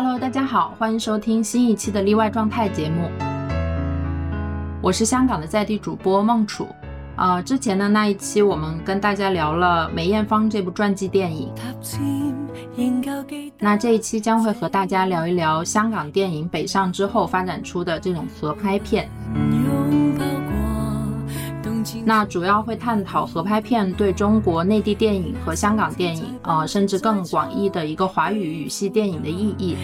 Hello，大家好，欢迎收听新一期的例外状态节目。我是香港的在地主播孟楚。呃，之前的那一期我们跟大家聊了梅艳芳这部传记电影，那这一期将会和大家聊一聊香港电影北上之后发展出的这种合拍片。那主要会探讨合拍片对中国内地电影和香港电影，呃，甚至更广义的一个华语语系电影的意义。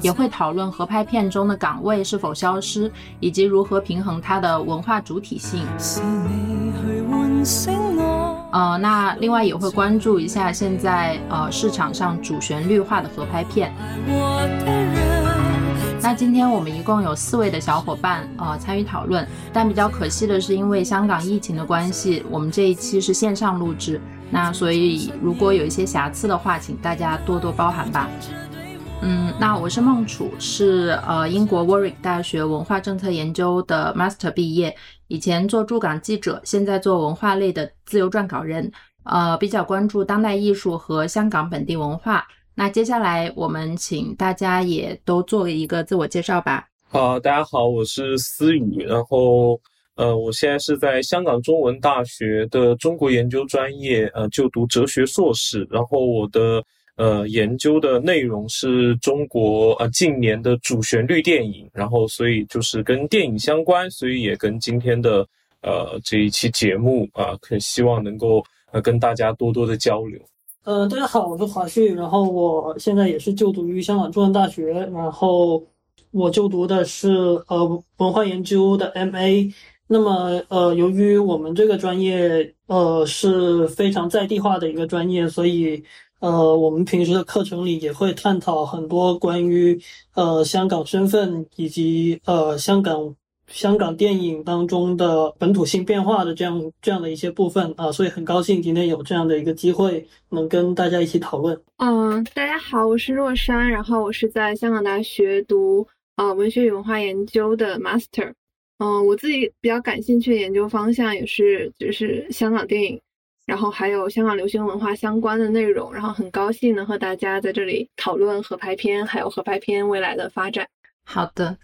也会讨论合拍片中的岗位是否消失，以及如何平衡它的文化主体性。呃，那另外也会关注一下现在呃市场上主旋律化的合拍片。那今天我们一共有四位的小伙伴呃参与讨论，但比较可惜的是，因为香港疫情的关系，我们这一期是线上录制，那所以如果有一些瑕疵的话，请大家多多包涵吧。嗯，那我是孟楚，是呃英国 Warwick 大学文化政策研究的 Master 毕业，以前做驻港记者，现在做文化类的自由撰稿人，呃比较关注当代艺术和香港本地文化。那接下来我们请大家也都做一个自我介绍吧。好，大家好，我是思雨，然后呃我现在是在香港中文大学的中国研究专业呃就读哲学硕士，然后我的。呃，研究的内容是中国呃近年的主旋律电影，然后所以就是跟电影相关，所以也跟今天的呃这一期节目啊，可希望能够呃跟大家多多的交流。呃，大家好，我是华旭，然后我现在也是就读于香港中文大学，然后我就读的是呃文化研究的 MA。那么呃，由于我们这个专业呃是非常在地化的一个专业，所以。呃，我们平时的课程里也会探讨很多关于呃香港身份以及呃香港香港电影当中的本土性变化的这样这样的一些部分啊，所以很高兴今天有这样的一个机会能跟大家一起讨论。嗯，大家好，我是若山，然后我是在香港大学读呃文学与文化研究的 master。嗯，我自己比较感兴趣的研究方向也是就是香港电影。然后还有香港流行文化相关的内容，然后很高兴能和大家在这里讨论合拍片，还有合拍片未来的发展。好的，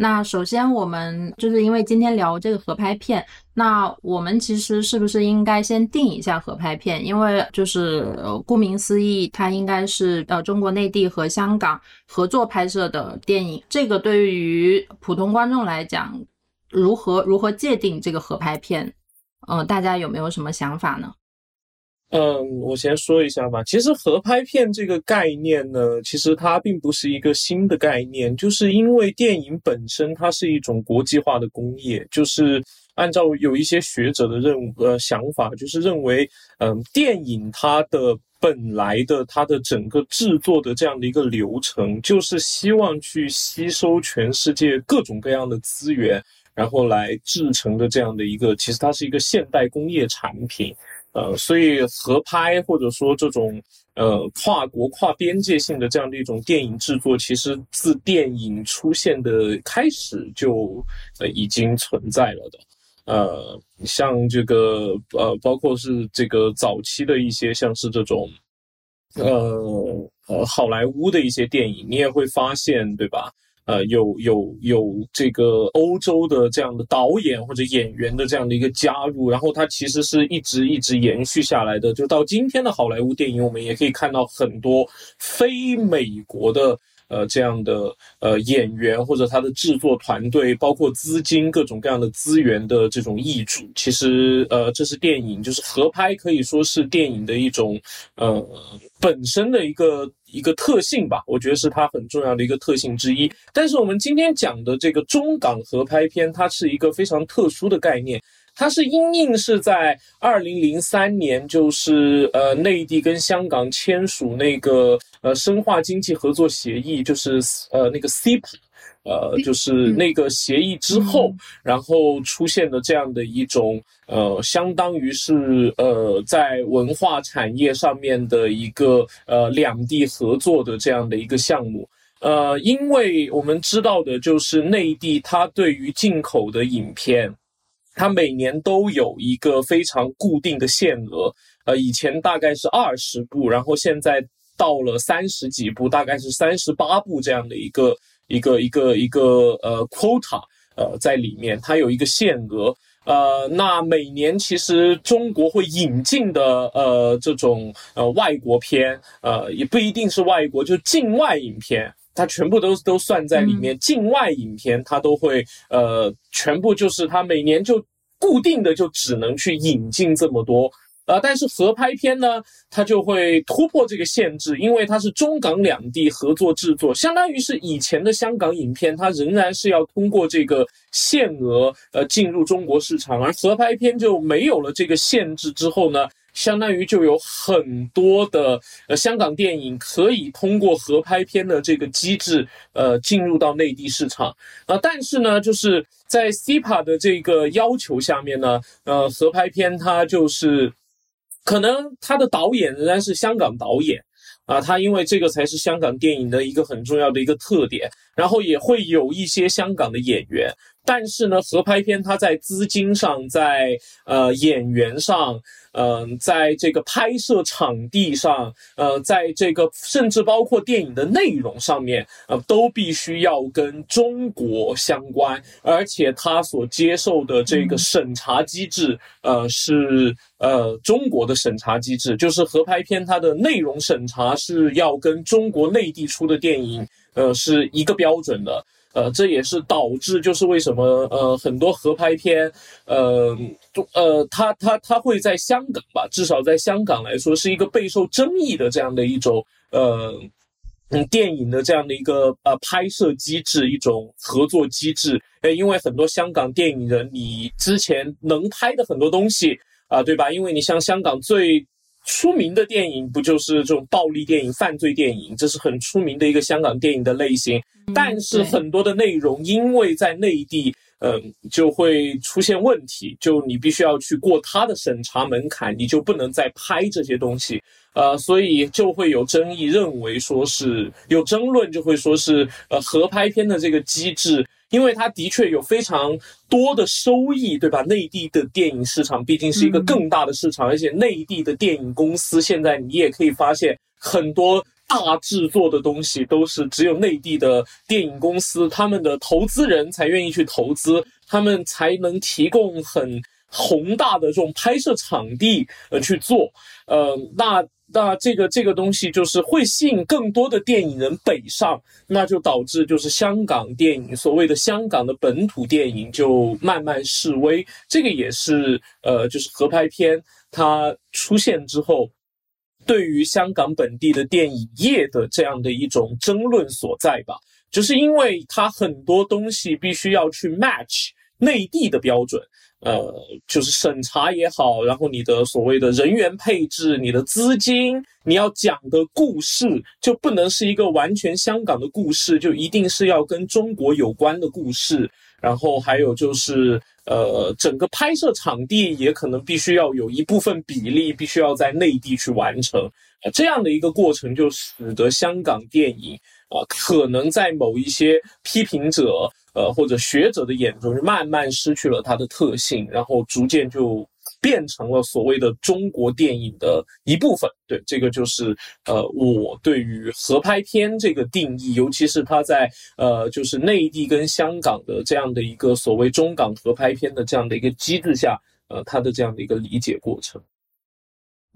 那首先我们就是因为今天聊这个合拍片，那我们其实是不是应该先定一下合拍片？因为就是顾名思义，它应该是呃中国内地和香港合作拍摄的电影。这个对于普通观众来讲，如何如何界定这个合拍片？嗯，大家有没有什么想法呢？嗯，我先说一下吧。其实合拍片这个概念呢，其实它并不是一个新的概念，就是因为电影本身它是一种国际化的工业，就是按照有一些学者的认呃想法，就是认为，嗯，电影它的本来的它的整个制作的这样的一个流程，就是希望去吸收全世界各种各样的资源，然后来制成的这样的一个，其实它是一个现代工业产品。呃，所以合拍或者说这种呃跨国跨边界性的这样的一种电影制作，其实自电影出现的开始就呃已经存在了的。呃，像这个呃，包括是这个早期的一些像是这种呃呃好莱坞的一些电影，你也会发现，对吧？呃，有有有这个欧洲的这样的导演或者演员的这样的一个加入，然后它其实是一直一直延续下来的。就到今天的好莱坞电影，我们也可以看到很多非美国的。呃，这样的呃演员或者他的制作团队，包括资金各种各样的资源的这种益处，其实呃，这是电影就是合拍，可以说是电影的一种呃本身的一个一个特性吧。我觉得是它很重要的一个特性之一。但是我们今天讲的这个中港合拍片，它是一个非常特殊的概念。它是因应是在二零零三年，就是呃内地跟香港签署那个呃深化经济合作协议，就是呃那个 CEP 呃就是那个协议之后，然后出现的这样的一种呃相当于是呃在文化产业上面的一个呃两地合作的这样的一个项目。呃，因为我们知道的就是内地它对于进口的影片。它每年都有一个非常固定的限额，呃，以前大概是二十部，然后现在到了三十几部，大概是三十八部这样的一个一个一个一个呃 quota，呃，在里面它有一个限额。呃，那每年其实中国会引进的呃这种呃外国片，呃也不一定是外国，就境外影片，它全部都都算在里面。境外影片它都会呃全部就是它每年就固定的就只能去引进这么多。呃，但是合拍片呢，它就会突破这个限制，因为它是中港两地合作制作，相当于是以前的香港影片，它仍然是要通过这个限额呃进入中国市场，而合拍片就没有了这个限制之后呢，相当于就有很多的呃香港电影可以通过合拍片的这个机制呃进入到内地市场啊，但是呢，就是在 CIPA 的这个要求下面呢，呃，合拍片它就是。可能他的导演仍然是香港导演，啊，他因为这个才是香港电影的一个很重要的一个特点，然后也会有一些香港的演员，但是呢，合拍片它在资金上，在呃演员上。嗯，在这个拍摄场地上，呃，在这个甚至包括电影的内容上面，呃，都必须要跟中国相关，而且他所接受的这个审查机制，呃，是呃中国的审查机制，就是合拍片它的内容审查是要跟中国内地出的电影，呃，是一个标准的。呃，这也是导致，就是为什么呃很多合拍片，呃，呃，它它它会在香港吧，至少在香港来说，是一个备受争议的这样的一种呃嗯电影的这样的一个呃拍摄机制，一种合作机制。呃，因为很多香港电影人，你之前能拍的很多东西啊，对吧？因为你像香港最。出名的电影不就是这种暴力电影、犯罪电影？这是很出名的一个香港电影的类型。但是很多的内容，因为在内地，嗯，就会出现问题。就你必须要去过他的审查门槛，你就不能再拍这些东西。呃，所以就会有争议，认为说是有争论，就会说是呃合拍片的这个机制。因为它的确有非常多的收益，对吧？内地的电影市场毕竟是一个更大的市场，而且内地的电影公司现在你也可以发现，很多大制作的东西都是只有内地的电影公司，他们的投资人才愿意去投资，他们才能提供很宏大的这种拍摄场地呃去做，呃，那。那这个这个东西就是会吸引更多的电影人北上，那就导致就是香港电影所谓的香港的本土电影就慢慢式微。这个也是呃，就是合拍片它出现之后，对于香港本地的电影业的这样的一种争论所在吧。就是因为它很多东西必须要去 match 内地的标准。呃，就是审查也好，然后你的所谓的人员配置、你的资金，你要讲的故事就不能是一个完全香港的故事，就一定是要跟中国有关的故事。然后还有就是，呃，整个拍摄场地也可能必须要有一部分比例必须要在内地去完成，这样的一个过程就使得香港电影啊，可能在某一些批评者。呃，或者学者的眼中，慢慢失去了它的特性，然后逐渐就变成了所谓的中国电影的一部分。对，这个就是呃，我对于合拍片这个定义，尤其是它在呃，就是内地跟香港的这样的一个所谓中港合拍片的这样的一个机制下，呃，它的这样的一个理解过程。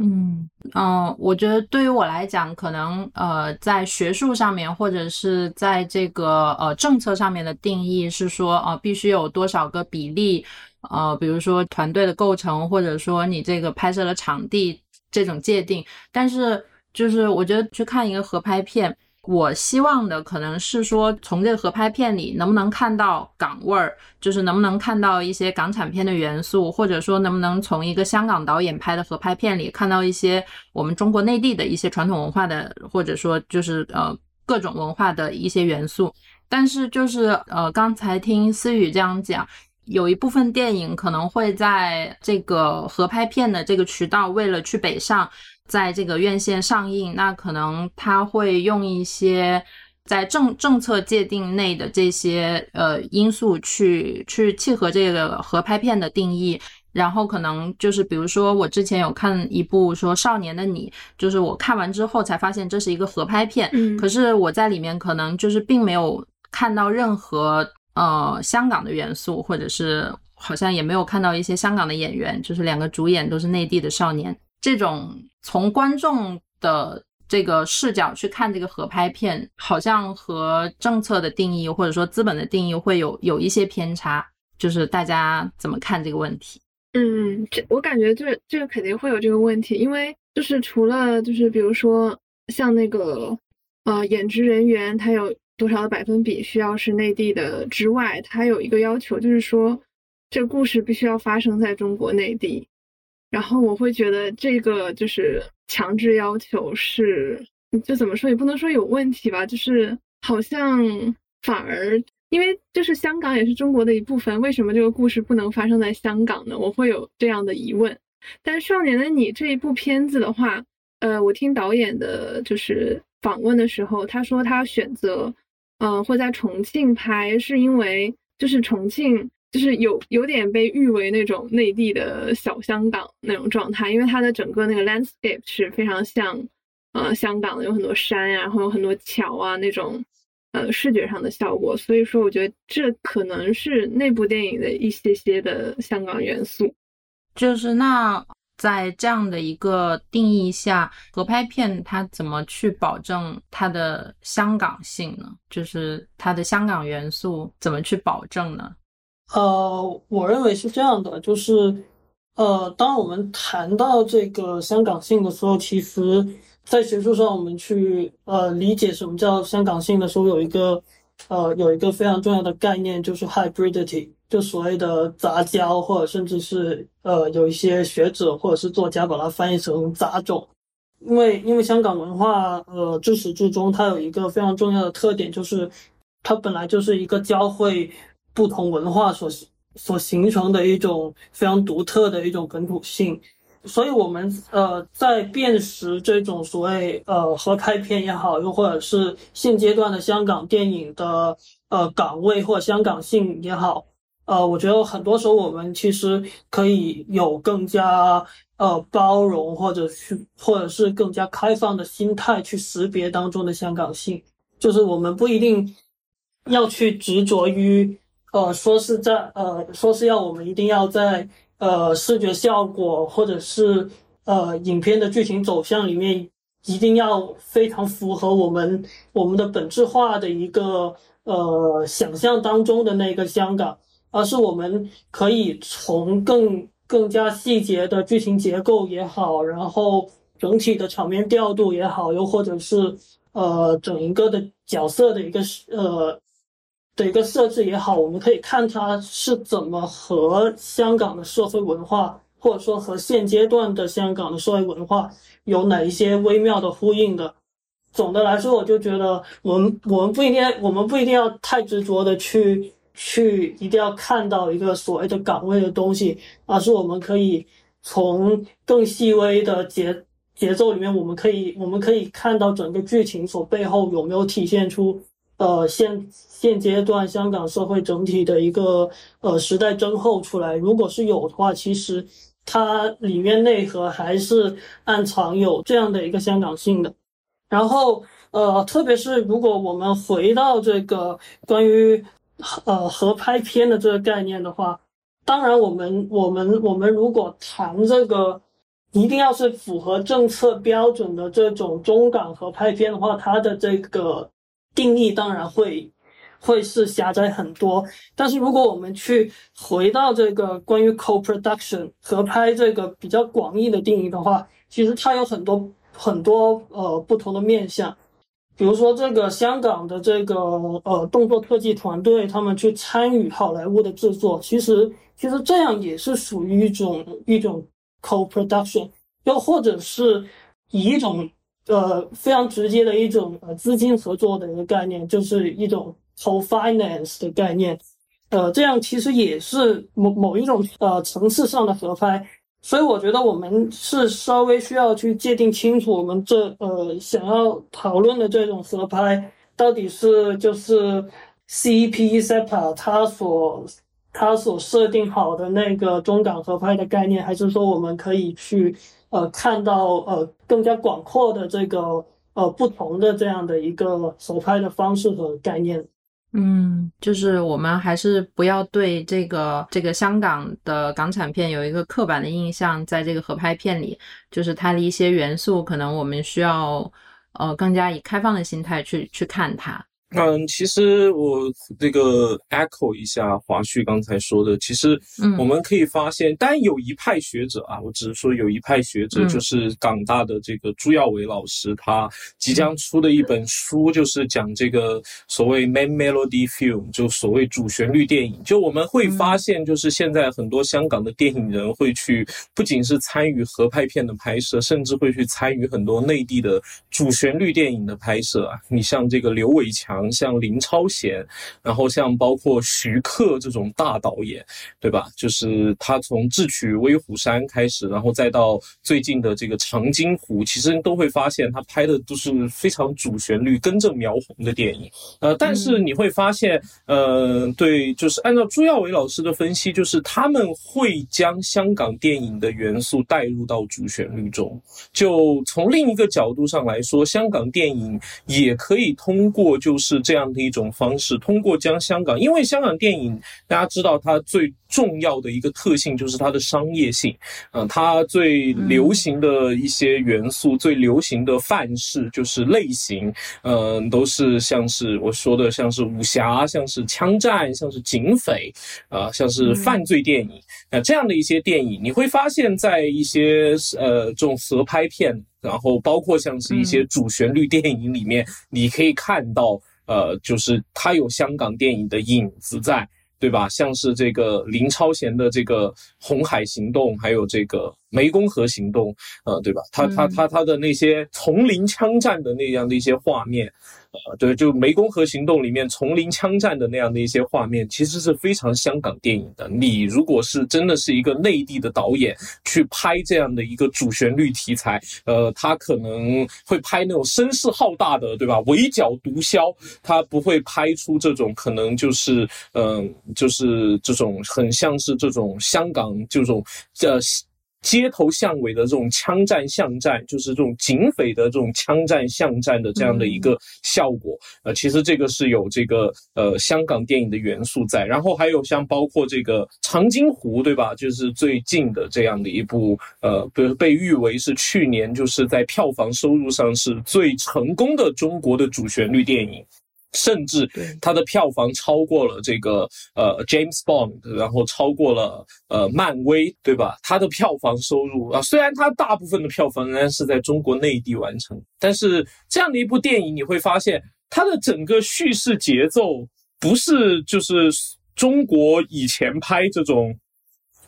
嗯嗯，我觉得对于我来讲，可能呃，在学术上面或者是在这个呃政策上面的定义是说，呃，必须有多少个比例，呃，比如说团队的构成，或者说你这个拍摄的场地这种界定。但是就是我觉得去看一个合拍片。我希望的可能是说，从这个合拍片里能不能看到港味儿，就是能不能看到一些港产片的元素，或者说能不能从一个香港导演拍的合拍片里看到一些我们中国内地的一些传统文化的，或者说就是呃各种文化的一些元素。但是就是呃刚才听思雨这样讲，有一部分电影可能会在这个合拍片的这个渠道，为了去北上。在这个院线上映，那可能他会用一些在政政策界定内的这些呃因素去去契合这个合拍片的定义。然后可能就是比如说我之前有看一部说《少年的你》，就是我看完之后才发现这是一个合拍片，嗯可是我在里面可能就是并没有看到任何呃香港的元素，或者是好像也没有看到一些香港的演员，就是两个主演都是内地的少年，这种从观众的这个视角去看这个合拍片，好像和政策的定义或者说资本的定义会有有一些偏差，就是大家怎么看这个问题？嗯，这我感觉这这个肯定会有这个问题，因为就是除了就是比如说像那个呃演职人员他有多少的百分比需要是内地的之外，他有一个要求就是说这个故事必须要发生在中国内地，然后我会觉得这个就是强制要求是就怎么说也不能说有问题吧，就是好像反而。因为就是香港也是中国的一部分，为什么这个故事不能发生在香港呢？我会有这样的疑问。但《少年的你》这一部片子的话，呃，我听导演的就是访问的时候，他说他选择，呃，会在重庆拍，是因为就是重庆就是有有点被誉为那种内地的小香港那种状态，因为它的整个那个 landscape 是非常像，呃，香港的，有很多山呀、然后有很多桥啊那种。呃，视觉上的效果，所以说我觉得这可能是那部电影的一些些的香港元素。就是那在这样的一个定义下，合拍片它怎么去保证它的香港性呢？就是它的香港元素怎么去保证呢？呃，我认为是这样的，就是呃，当我们谈到这个香港性的时候，其实。在学术上，我们去呃理解什么叫香港性的时候，有一个呃有一个非常重要的概念，就是 hybridity，就所谓的杂交，或者甚至是呃有一些学者或者是作家把它翻译成杂种。因为因为香港文化呃自始至终，它有一个非常重要的特点，就是它本来就是一个教会不同文化所所形成的一种非常独特的一种本土性。所以，我们呃在辨识这种所谓呃合拍片也好，又或者是现阶段的香港电影的呃岗位或香港性也好，呃，我觉得很多时候我们其实可以有更加呃包容，或者去或者是更加开放的心态去识别当中的香港性，就是我们不一定要去执着于呃说是在呃说是要我们一定要在。呃，视觉效果或者是呃影片的剧情走向里面，一定要非常符合我们我们的本质化的一个呃想象当中的那个香港，而是我们可以从更更加细节的剧情结构也好，然后整体的场面调度也好，又或者是呃整一个的角色的一个呃。的一个设置也好，我们可以看它是怎么和香港的社会文化，或者说和现阶段的香港的社会文化有哪一些微妙的呼应的。总的来说，我就觉得我们我们不一定我们不一定要太执着的去去一定要看到一个所谓的岗位的东西，而是我们可以从更细微的节节奏里面，我们可以我们可以看到整个剧情所背后有没有体现出。呃，现现阶段香港社会整体的一个呃时代增厚出来，如果是有的话，其实它里面内核还是暗藏有这样的一个香港性的。然后呃，特别是如果我们回到这个关于呃合拍片的这个概念的话，当然我们我们我们如果谈这个一定要是符合政策标准的这种中港合拍片的话，它的这个。定义当然会会是狭窄很多，但是如果我们去回到这个关于 co-production 合拍这个比较广义的定义的话，其实它有很多很多呃不同的面向，比如说这个香港的这个呃动作特技团队，他们去参与好莱坞的制作，其实其实这样也是属于一种一种 co-production，又或者是以一种。呃，非常直接的一种呃资金合作的一个概念，就是一种 co-finance 的概念。呃，这样其实也是某某一种呃层次上的合拍。所以我觉得我们是稍微需要去界定清楚，我们这呃想要讨论的这种合拍，到底是就是 CEP SEPA 它所他所设定好的那个中港合拍的概念，还是说我们可以去呃看到呃更加广阔的这个呃不同的这样的一个手拍的方式和概念？嗯，就是我们还是不要对这个这个香港的港产片有一个刻板的印象，在这个合拍片里，就是它的一些元素，可能我们需要呃更加以开放的心态去去看它。嗯，其实我这个 echo 一下华旭刚才说的，其实我们可以发现，当然有一派学者啊，我只是说有一派学者，就是港大的这个朱耀伟老师，他即将出的一本书，就是讲这个所谓 main melody film，就所谓主旋律电影。就我们会发现，就是现在很多香港的电影人会去，不仅是参与合拍片的拍摄，甚至会去参与很多内地的主旋律电影的拍摄啊。你像这个刘伟强。像林超贤，然后像包括徐克这种大导演，对吧？就是他从智取威虎山开始，然后再到最近的这个长津湖，其实都会发现他拍的都是非常主旋律、根正苗红的电影。呃，但是你会发现，呃，对，就是按照朱耀伟老师的分析，就是他们会将香港电影的元素带入到主旋律中。就从另一个角度上来说，香港电影也可以通过就是。是这样的一种方式，通过将香港，因为香港电影大家知道它最重要的一个特性就是它的商业性，嗯，它最流行的一些元素，最流行的范式就是类型，嗯，都是像是我说的，像是武侠，像是枪战，像是警匪，啊，像是犯罪电影，那这样的一些电影，你会发现在一些呃这种合拍片，然后包括像是一些主旋律电影里面，你可以看到。呃，就是它有香港电影的影子在，对吧？像是这个林超贤的这个《红海行动》，还有这个。湄公河行动，呃，对吧？他他他他的那些丛林枪战的那样的一些画面，呃，对，就湄公河行动里面丛林枪战的那样的一些画面，其实是非常香港电影的。你如果是真的是一个内地的导演去拍这样的一个主旋律题材，呃，他可能会拍那种声势浩大的，对吧？围剿毒枭，他不会拍出这种可能就是，嗯，就是这种很像是这种香港这种，呃。街头巷尾的这种枪战巷战，就是这种警匪的这种枪战巷战的这样的一个效果。呃，其实这个是有这个呃香港电影的元素在。然后还有像包括这个长津湖，对吧？就是最近的这样的一部呃，被被誉为是去年就是在票房收入上是最成功的中国的主旋律电影。甚至它的票房超过了这个呃 James Bond，然后超过了呃漫威，对吧？它的票房收入啊，虽然它大部分的票房仍然是在中国内地完成，但是这样的一部电影，你会发现它的整个叙事节奏不是就是中国以前拍这种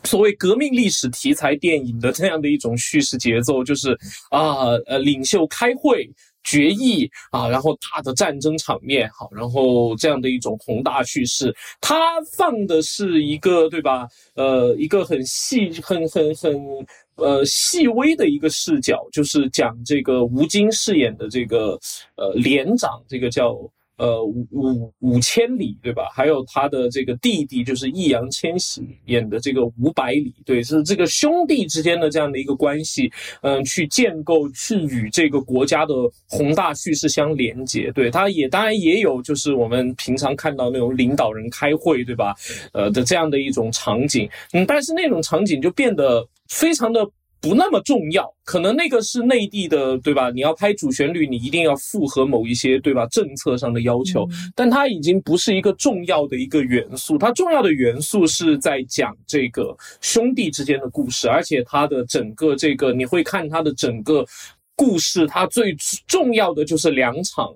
所谓革命历史题材电影的这样的一种叙事节奏，就是啊呃领袖开会。决议啊，然后大的战争场面，好，然后这样的一种宏大叙事，它放的是一个对吧？呃，一个很细、很很很呃细微的一个视角，就是讲这个吴京饰演的这个呃连长，这个叫。呃，五五五千里，对吧？还有他的这个弟弟，就是易烊千玺演的这个五百里，对，是这个兄弟之间的这样的一个关系，嗯，去建构，去与这个国家的宏大叙事相连接。对，他也当然也有，就是我们平常看到那种领导人开会，对吧？呃的这样的一种场景，嗯，但是那种场景就变得非常的。不那么重要，可能那个是内地的，对吧？你要拍主旋律，你一定要符合某一些，对吧？政策上的要求，但它已经不是一个重要的一个元素。它重要的元素是在讲这个兄弟之间的故事，而且它的整个这个你会看它的整个故事，它最重要的就是两场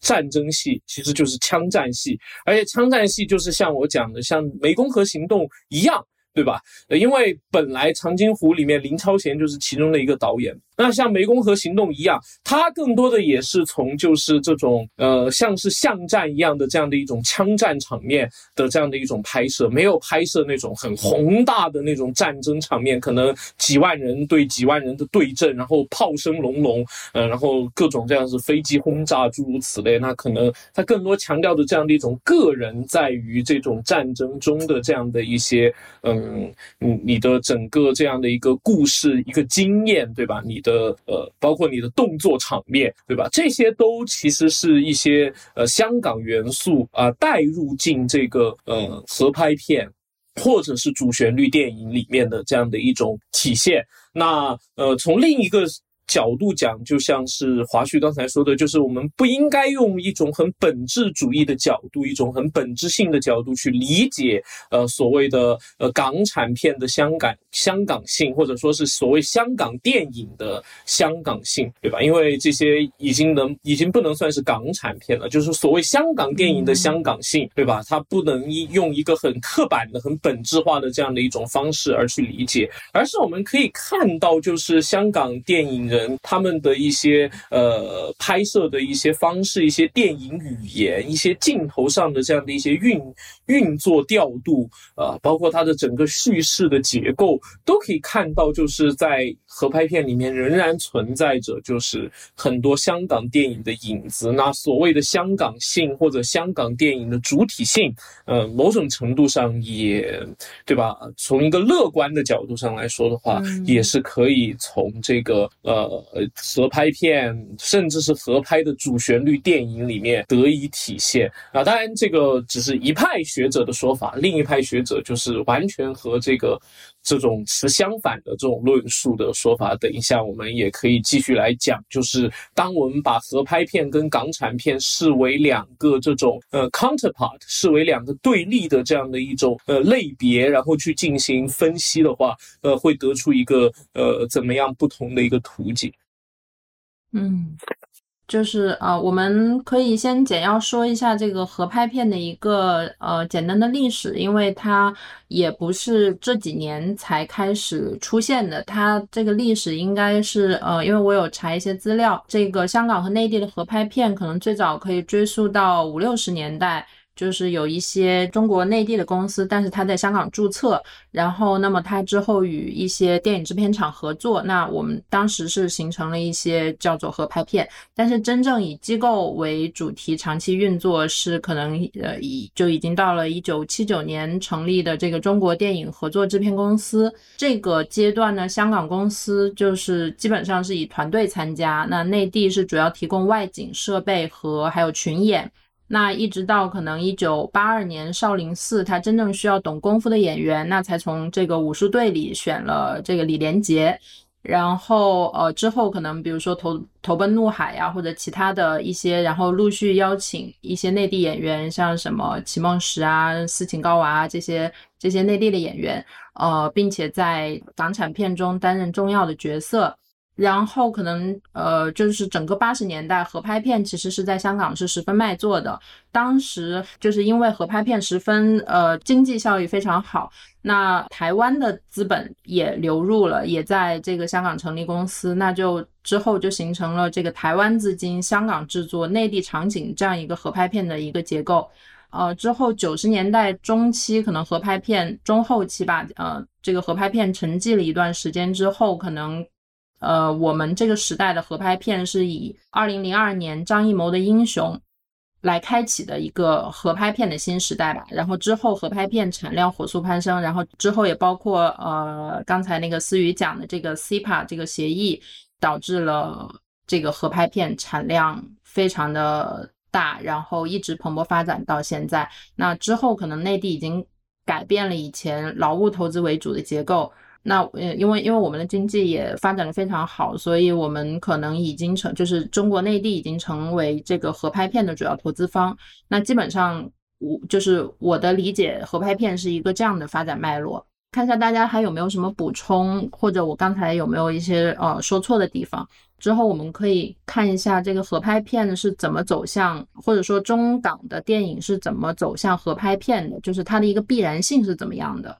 战争戏，其实就是枪战戏，而且枪战戏就是像我讲的，像湄公河行动一样。对吧？因为本来《长津湖》里面林超贤就是其中的一个导演。那像《湄公河行动》一样，他更多的也是从就是这种呃像是巷战一样的这样的一种枪战场面的这样的一种拍摄，没有拍摄那种很宏大的那种战争场面，可能几万人对几万人的对阵，然后炮声隆隆，呃，然后各种这样子飞机轰炸诸如此类。那可能他更多强调的这样的一种个人在于这种战争中的这样的一些嗯嗯你你的整个这样的一个故事一个经验，对吧？你。的呃，包括你的动作场面，对吧？这些都其实是一些呃香港元素啊带入进这个呃合拍片或者是主旋律电影里面的这样的一种体现。那呃，从另一个。角度讲，就像是华旭刚才说的，就是我们不应该用一种很本质主义的角度，一种很本质性的角度去理解，呃，所谓的呃港产片的香港香港性，或者说是所谓香港电影的香港性，对吧？因为这些已经能已经不能算是港产片了，就是所谓香港电影的香港性，对吧？它不能用一个很刻板的、很本质化的这样的一种方式而去理解，而是我们可以看到，就是香港电影他们的一些呃拍摄的一些方式、一些电影语言、一些镜头上的这样的一些运运作调度，呃，包括它的整个叙事的结构，都可以看到，就是在合拍片里面仍然存在着，就是很多香港电影的影子。那所谓的香港性或者香港电影的主体性，呃，某种程度上也对吧？从一个乐观的角度上来说的话，也是可以从这个呃。呃，合拍片甚至是合拍的主旋律电影里面得以体现啊。当然，这个只是一派学学者的说法，另一派学者就是完全和这个这种词相反的这种论述的说法。等一下，我们也可以继续来讲，就是当我们把合拍片跟港产片视为两个这种呃 counterpart，视为两个对立的这样的一种呃类别，然后去进行分析的话，呃，会得出一个呃怎么样不同的一个图景。嗯，就是呃，我们可以先简要说一下这个合拍片的一个呃简单的历史，因为它也不是这几年才开始出现的，它这个历史应该是呃，因为我有查一些资料，这个香港和内地的合拍片可能最早可以追溯到五六十年代。就是有一些中国内地的公司，但是他在香港注册，然后那么他之后与一些电影制片厂合作，那我们当时是形成了一些叫做合拍片，但是真正以机构为主题长期运作是可能呃已就已经到了一九七九年成立的这个中国电影合作制片公司这个阶段呢，香港公司就是基本上是以团队参加，那内地是主要提供外景设备和还有群演。那一直到可能一九八二年少林寺，他真正需要懂功夫的演员，那才从这个武术队里选了这个李连杰，然后呃之后可能比如说投投奔怒海呀，或者其他的一些，然后陆续邀请一些内地演员，像什么齐梦石啊、斯琴高娃这些这些内地的演员，呃，并且在港产片中担任重要的角色。然后可能呃，就是整个八十年代合拍片其实是在香港是十分卖座的。当时就是因为合拍片十分呃经济效益非常好，那台湾的资本也流入了，也在这个香港成立公司，那就之后就形成了这个台湾资金、香港制作、内地场景这样一个合拍片的一个结构。呃，之后九十年代中期可能合拍片中后期吧，呃，这个合拍片沉寂了一段时间之后，可能。呃，我们这个时代的合拍片是以二零零二年张艺谋的《英雄》来开启的一个合拍片的新时代吧。然后之后合拍片产量火速攀升，然后之后也包括呃刚才那个思雨讲的这个 CPA 这个协议，导致了这个合拍片产量非常的大，然后一直蓬勃发展到现在。那之后可能内地已经改变了以前劳务投资为主的结构。那呃，因为因为我们的经济也发展的非常好，所以我们可能已经成，就是中国内地已经成为这个合拍片的主要投资方。那基本上，我就是我的理解，合拍片是一个这样的发展脉络。看一下大家还有没有什么补充，或者我刚才有没有一些呃说错的地方？之后我们可以看一下这个合拍片是怎么走向，或者说中港的电影是怎么走向合拍片的，就是它的一个必然性是怎么样的。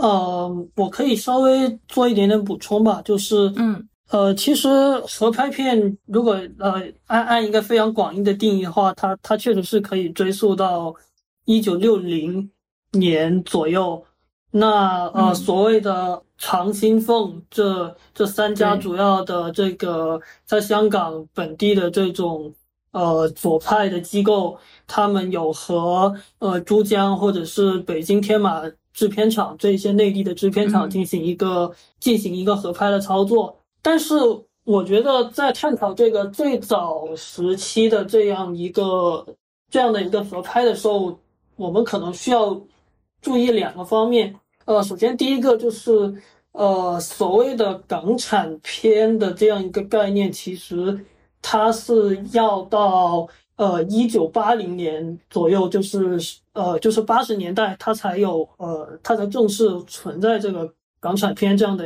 呃，我可以稍微做一点点补充吧，就是嗯。呃，其实合拍片如果呃按按一个非常广义的定义的话，它它确实是可以追溯到一九六零年左右。那呃嗯。所谓的长兴凤这这三家主要的这个在香港本地的这种呃左派的机构，他们有和呃珠江或者是北京天马制片厂这些内地的制片厂嗯进行一个、进行一个合拍的操作。但是我觉得在探讨这个最早时期的这样一个这样的一个合拍的时候，我们可能需要注意两个方面。呃，首先第一个就是呃所谓的港产片的这样一个概念，其实它是要到呃一九八零年左右，就是呃就是八十年代，它才有呃它才正式存在这个港产片这样的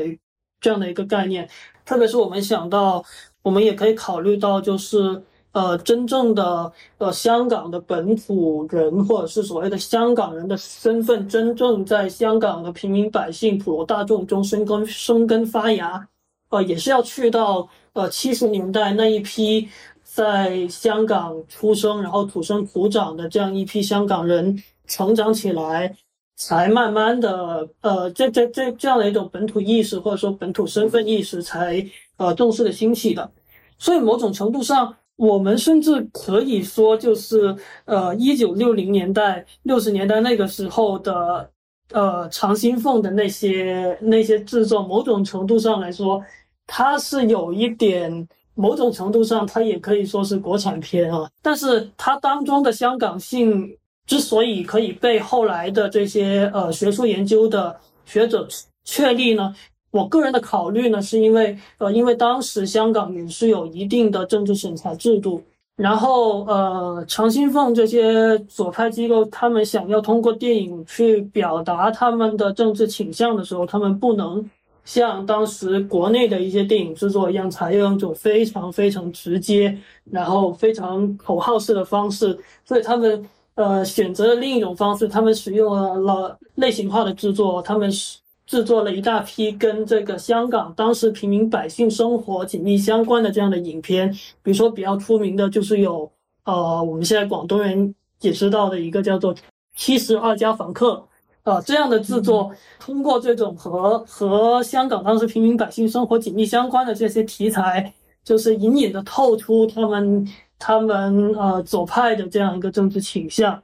这样的一个概念。特别是我们想到，我们也可以考虑到，就是呃，真正的呃香港的本土人，或者是所谓的香港人的身份，真正在香港的平民百姓、普罗大众中生根生根发芽，呃，也是要去到呃七十年代那一批在香港出生，然后土生土长的这样一批香港人成长起来。才慢慢的，呃，这这这这样的一种本土意识或者说本土身份意识才呃正式的兴起的，所以某种程度上，我们甚至可以说，就是呃一九六零年代、六十年代那个时候的呃长兴凤的那些那些制作，某种程度上来说，它是有一点。某种程度上，它也可以说是国产片啊，但是它当中的香港性之所以可以被后来的这些呃学术研究的学者确立呢，我个人的考虑呢，是因为呃，因为当时香港也是有一定的政治审查制度，然后呃，长兴凤这些左派机构，他们想要通过电影去表达他们的政治倾向的时候，他们不能像当时国内的一些电影制作一样，采用一种非常非常直接，然后非常口号式的方式，所以他们。呃，选择了另一种方式，他们使用了类型化的制作，他们是制作了一大批跟这个香港当时平民百姓生活紧密相关的这样的影片，比如说比较出名的就是有呃，我们现在广东人也知道的一个叫做《七十二家房客》呃这样的制作，通过这种和和香港当时平民百姓生活紧密相关的这些题材，就是隐隐的透出他们。他们呃左派的这样一个政治倾向，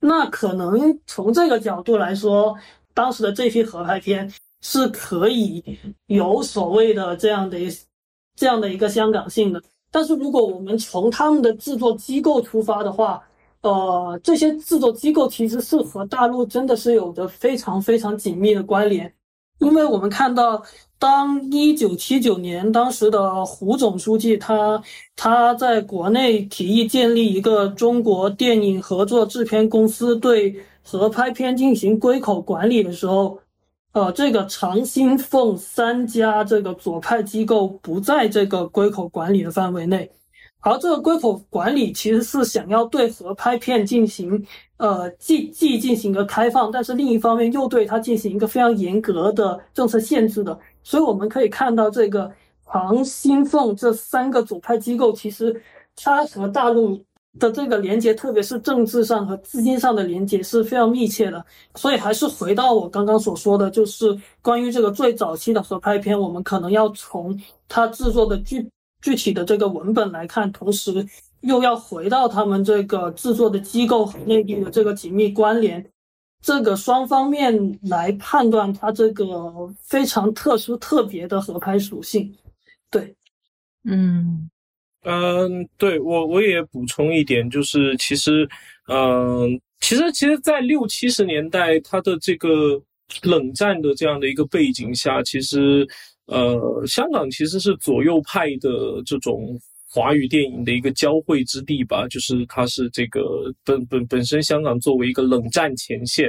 那可能从这个角度来说，当时的这批合拍片是可以有所谓的这样的一这样的一个香港性的。但是如果我们从他们的制作机构出发的话，呃，这些制作机构其实是和大陆真的是有着非常非常紧密的关联，因为我们看到。当一九七九年，当时的胡总书记他他在国内提议建立一个中国电影合作制片公司，对合拍片进行归口管理的时候，呃，这个长兴凤三家这个左派机构不在这个归口管理的范围内，而这个归口管理其实是想要对合拍片进行呃既既进行一个开放，但是另一方面又对它进行一个非常严格的政策限制的。所以我们可以看到，这个长兴凤这三个左派机构，其实它和大陆的这个连接，特别是政治上和资金上的连接是非常密切的。所以还是回到我刚刚所说的，就是关于这个最早期的合拍片，我们可能要从它制作的剧具体的这个文本来看，同时又要回到他们这个制作的机构和内地的这个紧密关联。这个双方面来判断它这个非常特殊、特别的合拍属性，对，嗯嗯，对我我也补充一点，就是其实，嗯，其实其实，在六七十年代，它的这个冷战的这样的一个背景下，其实，呃，香港其实是左右派的这种。华语电影的一个交汇之地吧，就是它是这个本本本身香港作为一个冷战前线，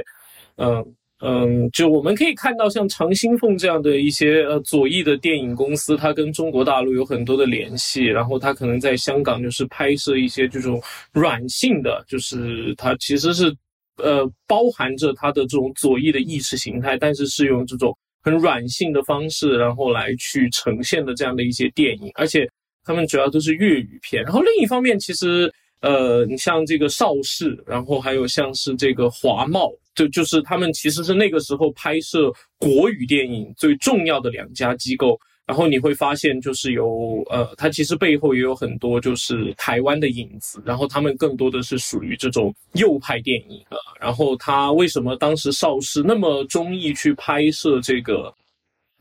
嗯嗯，就我们可以看到像长兴凤这样的一些呃左翼的电影公司，它跟中国大陆有很多的联系，然后它可能在香港就是拍摄一些这种软性的，就是它其实是呃包含着它的这种左翼的意识形态，但是是用这种很软性的方式，然后来去呈现的这样的一些电影，而且他们主要都是粤语片。然后另一方面，其实呃，你像这个邵氏，然后还有像是这个华茂，就就是他们其实是那个时候拍摄国语电影最重要的两家机构。然后你会发现，就是有呃，它其实背后也有很多就是台湾的影子，然后他们更多的是属于这种右派电影啊。然后他为什么当时邵氏那么中意去拍摄这个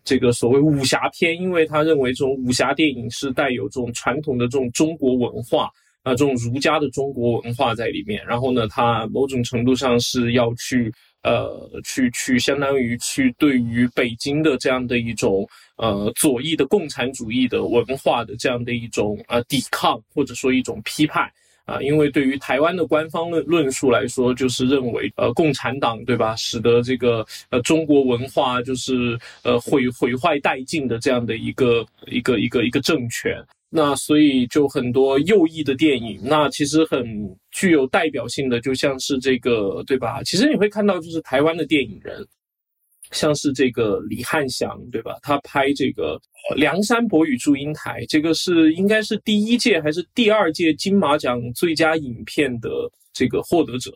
这个所谓武侠片？因为他认为这种武侠电影是带有这种传统的这种中国文化啊，这种儒家的中国文化在里面。然后呢，他某种程度上是要去。呃，去去，相当于去对于北京的这样的一种呃左翼的共产主义的文化的这样的一种呃抵抗，或者说一种批判啊，因为对于台湾的官方论论述来说，就是认为呃共产党对吧，使得这个呃中国文化就是呃毁毁坏殆尽的这样的一个一个一个一个政权。那所以就很多右翼的电影，那其实很具有代表性的，就像是这个，对吧？其实你会看到，就是台湾的电影人，像是这个李汉祥，对吧？他拍这个《梁山伯与祝英台》，这个是应该是第一届还是第二届金马奖最佳影片的这个获得者，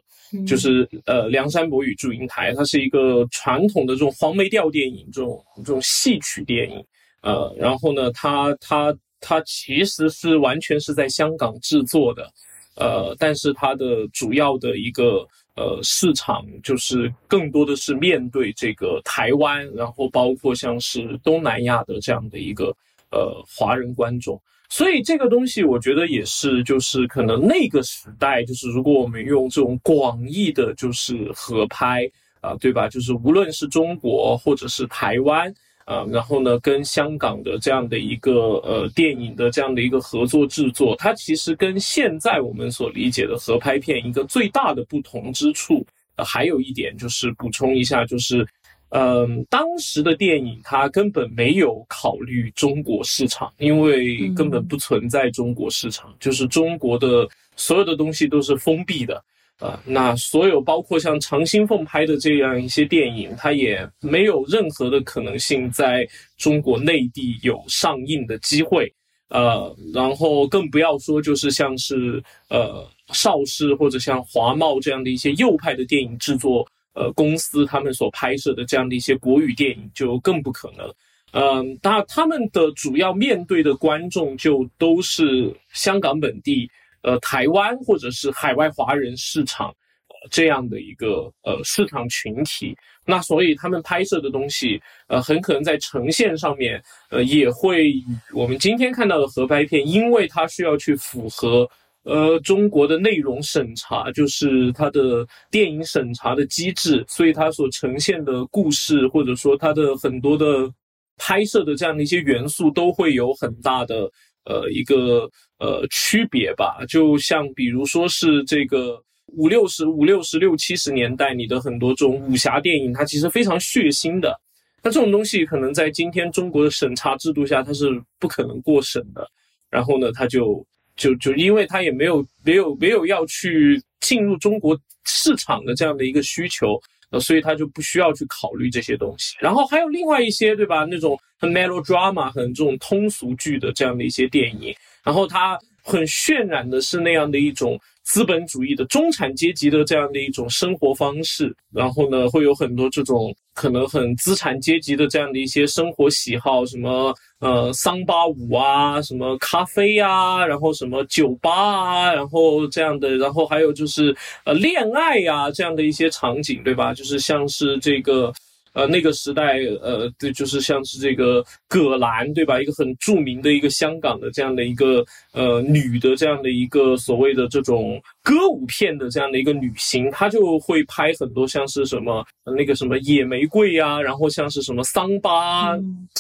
就是呃《梁山伯与祝英台》，它是一个传统的这种黄梅调电影，这种这种戏曲电影，呃，然后呢，他他。它其实是完全是在香港制作的，呃，但是它的主要的一个呃市场就是更多的是面对这个台湾，然后包括像是东南亚的这样的一个呃华人观众，所以这个东西我觉得也是就是可能那个时代就是如果我们用这种广义的就是合拍啊，对吧？就是无论是中国或者是台湾。啊，然后呢，跟香港的这样的一个呃电影的这样的一个合作制作，它其实跟现在我们所理解的合拍片一个最大的不同之处，呃，还有一点就是补充一下，就是，嗯，当时的电影它根本没有考虑中国市场，因为根本不存在中国市场，就是中国的所有的东西都是封闭的。啊，那所有包括像长兴凤拍的这样一些电影，它也没有任何的可能性在中国内地有上映的机会。呃，然后更不要说就是像是呃邵氏或者像华茂这样的一些右派的电影制作呃公司，他们所拍摄的这样的一些国语电影就更不可能。嗯，那他们的主要面对的观众就都是香港本地。呃，台湾或者是海外华人市场，呃，这样的一个呃市场群体，那所以他们拍摄的东西，呃，很可能在呈现上面，呃，也会我们今天看到的合拍片，因为它需要去符合呃中国的内容审查，就是它的电影审查的机制，所以它所呈现的故事，或者说它的很多的拍摄的这样的一些元素，都会有很大的。呃，一个呃区别吧，就像比如说是这个五六十五六十六七十年代，你的很多这种武侠电影，它其实非常血腥的。那这种东西可能在今天中国的审查制度下，它是不可能过审的。然后呢，它就就就因为它也没有没有没有要去进入中国市场的这样的一个需求。呃，所以他就不需要去考虑这些东西。然后还有另外一些，对吧？那种很 melodrama、很这种通俗剧的这样的一些电影，然后它很渲染的是那样的一种资本主义的中产阶级的这样的一种生活方式。然后呢，会有很多这种可能很资产阶级的这样的一些生活喜好，什么。呃，桑巴舞啊，什么咖啡呀，然后什么酒吧啊，然后这样的，然后还有就是呃恋爱呀这样的一些场景，对吧？就是像是这个。呃，那个时代，呃，对，就是像是这个葛兰，对吧？一个很著名的一个香港的这样的一个呃女的这样的一个所谓的这种歌舞片的这样的一个女星，她就会拍很多像是什么那个什么野玫瑰呀，然后像是什么桑巴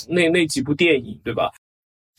那那几部电影，对吧？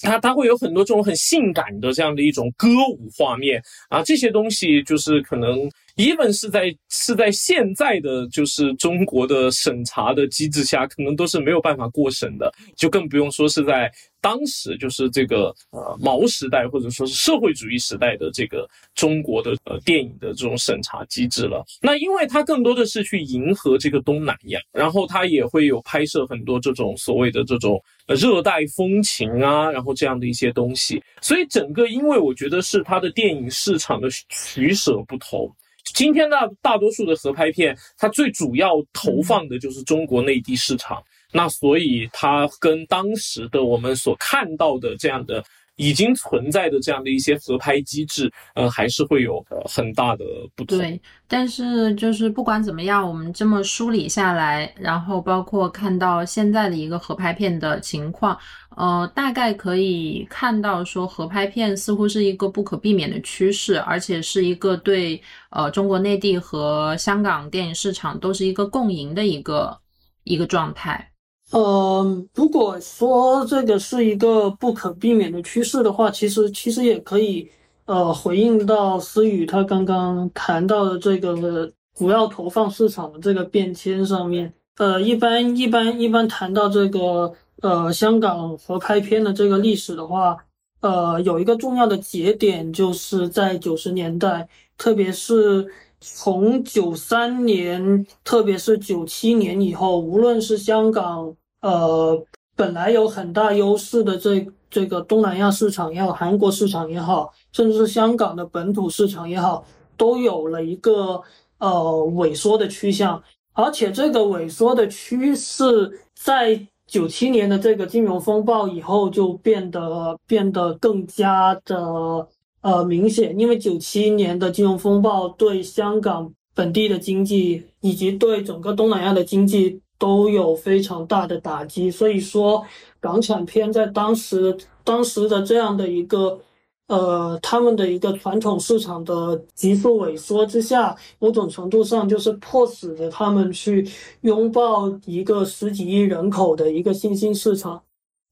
它它会有很多这种很性感的这样的一种歌舞画面啊，这些东西就是可能。Even 是在是在现在的就是中国的审查的机制下，可能都是没有办法过审的，就更不用说是在。当时就是这个呃毛时代或者说是社会主义时代的这个中国的呃电影的这种审查机制了。那因为它更多的是去迎合这个东南亚，然后它也会有拍摄很多这种所谓的这种热带风情啊，然后这样的一些东西。所以整个因为我觉得是它的电影市场的取舍不同。今天大大多数的合拍片，它最主要投放的就是中国内地市场。那所以它跟当时的我们所看到的这样的已经存在的这样的一些合拍机制，呃，还是会有很大的不同。对，但是就是不管怎么样，我们这么梳理下来，然后包括看到现在的一个合拍片的情况，呃，大概可以看到说合拍片似乎是一个不可避免的趋势，而且是一个对呃中国内地和香港电影市场都是一个共赢的一个一个状态。呃，如果说这个是一个不可避免的趋势的话，其实其实也可以呃回应到思雨他刚刚谈到的这个主要投放市场的这个变迁上面。呃，一般一般一般谈到这个呃香港合拍片的这个历史的话，呃，有一个重要的节点就是在九十年代，特别是。从九三年，特别是九七年以后，无论是香港，呃，本来有很大优势的这这个东南亚市场也好，韩国市场也好，甚至是香港的本土市场也好，都有了一个呃萎缩的趋向，而且这个萎缩的趋势在九七年的这个金融风暴以后就变得变得更加的。呃，明显，因为九七年的金融风暴对香港本地的经济以及对整个东南亚的经济都有非常大的打击，所以说港产片在当时当时的这样的一个呃，他们的一个传统市场的急速萎缩之下，某种程度上就是迫使着他们去拥抱一个十几亿人口的一个新兴市场，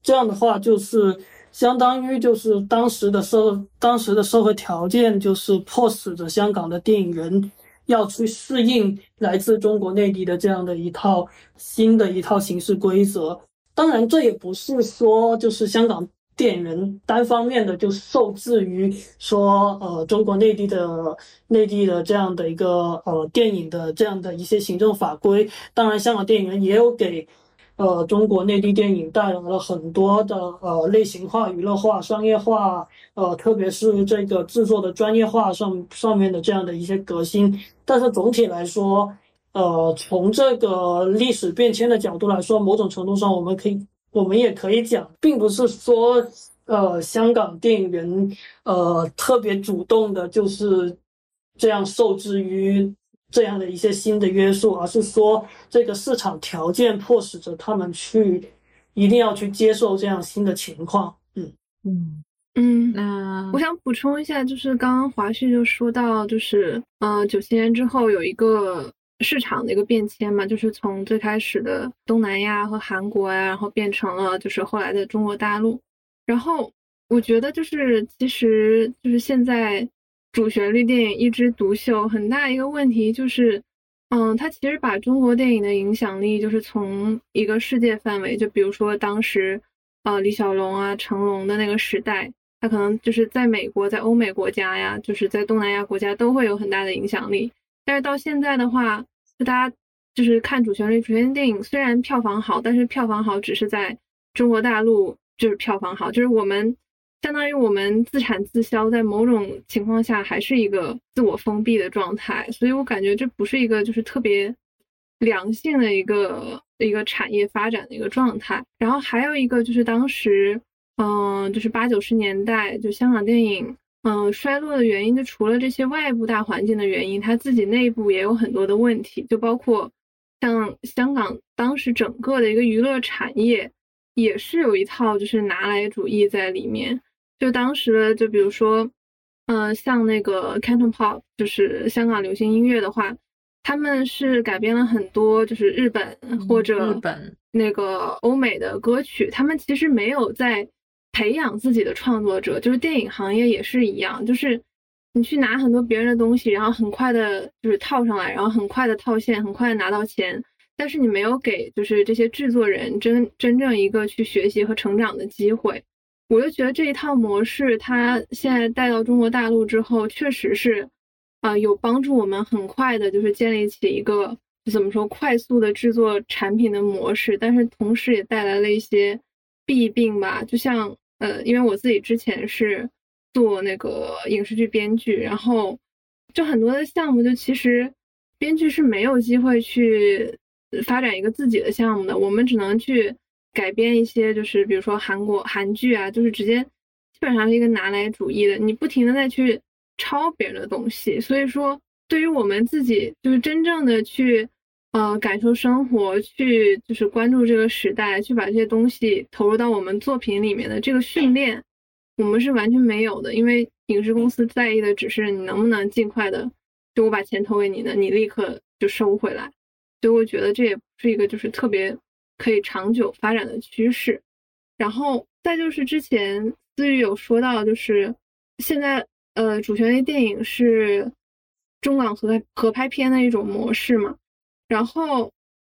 这样的话就是。相当于就是当时的社当时的社会条件，就是迫使着香港的电影人要去适应来自中国内地的这样的一套新的一套形式规则。当然，这也不是说就是香港电影人单方面的就受制于说呃中国内地的内地的这样的一个呃电影的这样的一些行政法规。当然，香港电影人也有给。呃，中国内地电影带来了很多的呃类型化、娱乐化、商业化，呃，特别是这个制作的专业化上上面的这样的一些革新。但是总体来说，呃，从这个历史变迁的角度来说，某种程度上我们可以，我们也可以讲，并不是说，呃，香港电影人呃特别主动的，就是这样受制于。这样的一些新的约束，而是说这个市场条件迫使着他们去，一定要去接受这样新的情况。嗯嗯嗯。那我想补充一下，就是刚刚华旭就说到，就是呃九七年之后有一个市场的一个变迁嘛，就是从最开始的东南亚和韩国呀，然后变成了就是后来的中国大陆。然后我觉得就是其实就是现在。主旋律电影一枝独秀，很大一个问题就是，嗯，它其实把中国电影的影响力，就是从一个世界范围，就比如说当时，呃，李小龙啊、成龙的那个时代，他可能就是在美国、在欧美国家呀，就是在东南亚国家都会有很大的影响力。但是到现在的话，就大家就是看主旋律主旋律电影，虽然票房好，但是票房好只是在中国大陆就是票房好，就是我们。相当于我们自产自销，在某种情况下还是一个自我封闭的状态，所以我感觉这不是一个就是特别良性的一个一个产业发展的一个状态。然后还有一个就是当时，嗯，就是八九十年代，就香港电影，嗯，衰落的原因，就除了这些外部大环境的原因，它自己内部也有很多的问题，就包括像香港当时整个的一个娱乐产业，也是有一套就是拿来主义在里面。就当时，就比如说，嗯，像那个 Canton Pop，就是香港流行音乐的话，他们是改编了很多，就是日本或者日本那个欧美的歌曲。他们其实没有在培养自己的创作者，就是电影行业也是一样，就是你去拿很多别人的东西，然后很快的就是套上来，然后很快的套现，很快的拿到钱，但是你没有给就是这些制作人真真正一个去学习和成长的机会。我就觉得这一套模式，它现在带到中国大陆之后，确实是，啊，有帮助我们很快的，就是建立起一个怎么说快速的制作产品的模式，但是同时也带来了一些弊病吧。就像呃，因为我自己之前是做那个影视剧编剧，然后就很多的项目，就其实编剧是没有机会去发展一个自己的项目的，我们只能去。改编一些就是比如说韩国韩剧啊，就是直接基本上是一个拿来主义的，你不停的再去抄别人的东西，所以说对于我们自己就是真正的去呃感受生活，去就是关注这个时代，去把这些东西投入到我们作品里面的这个训练，我们是完全没有的，因为影视公司在意的只是你能不能尽快的就我把钱投给你的，你立刻就收回来，所以我觉得这也不是一个就是特别。可以长久发展的趋势，然后再就是之前思雨有说到，就是现在呃主旋律电影是中港合合拍片的一种模式嘛，然后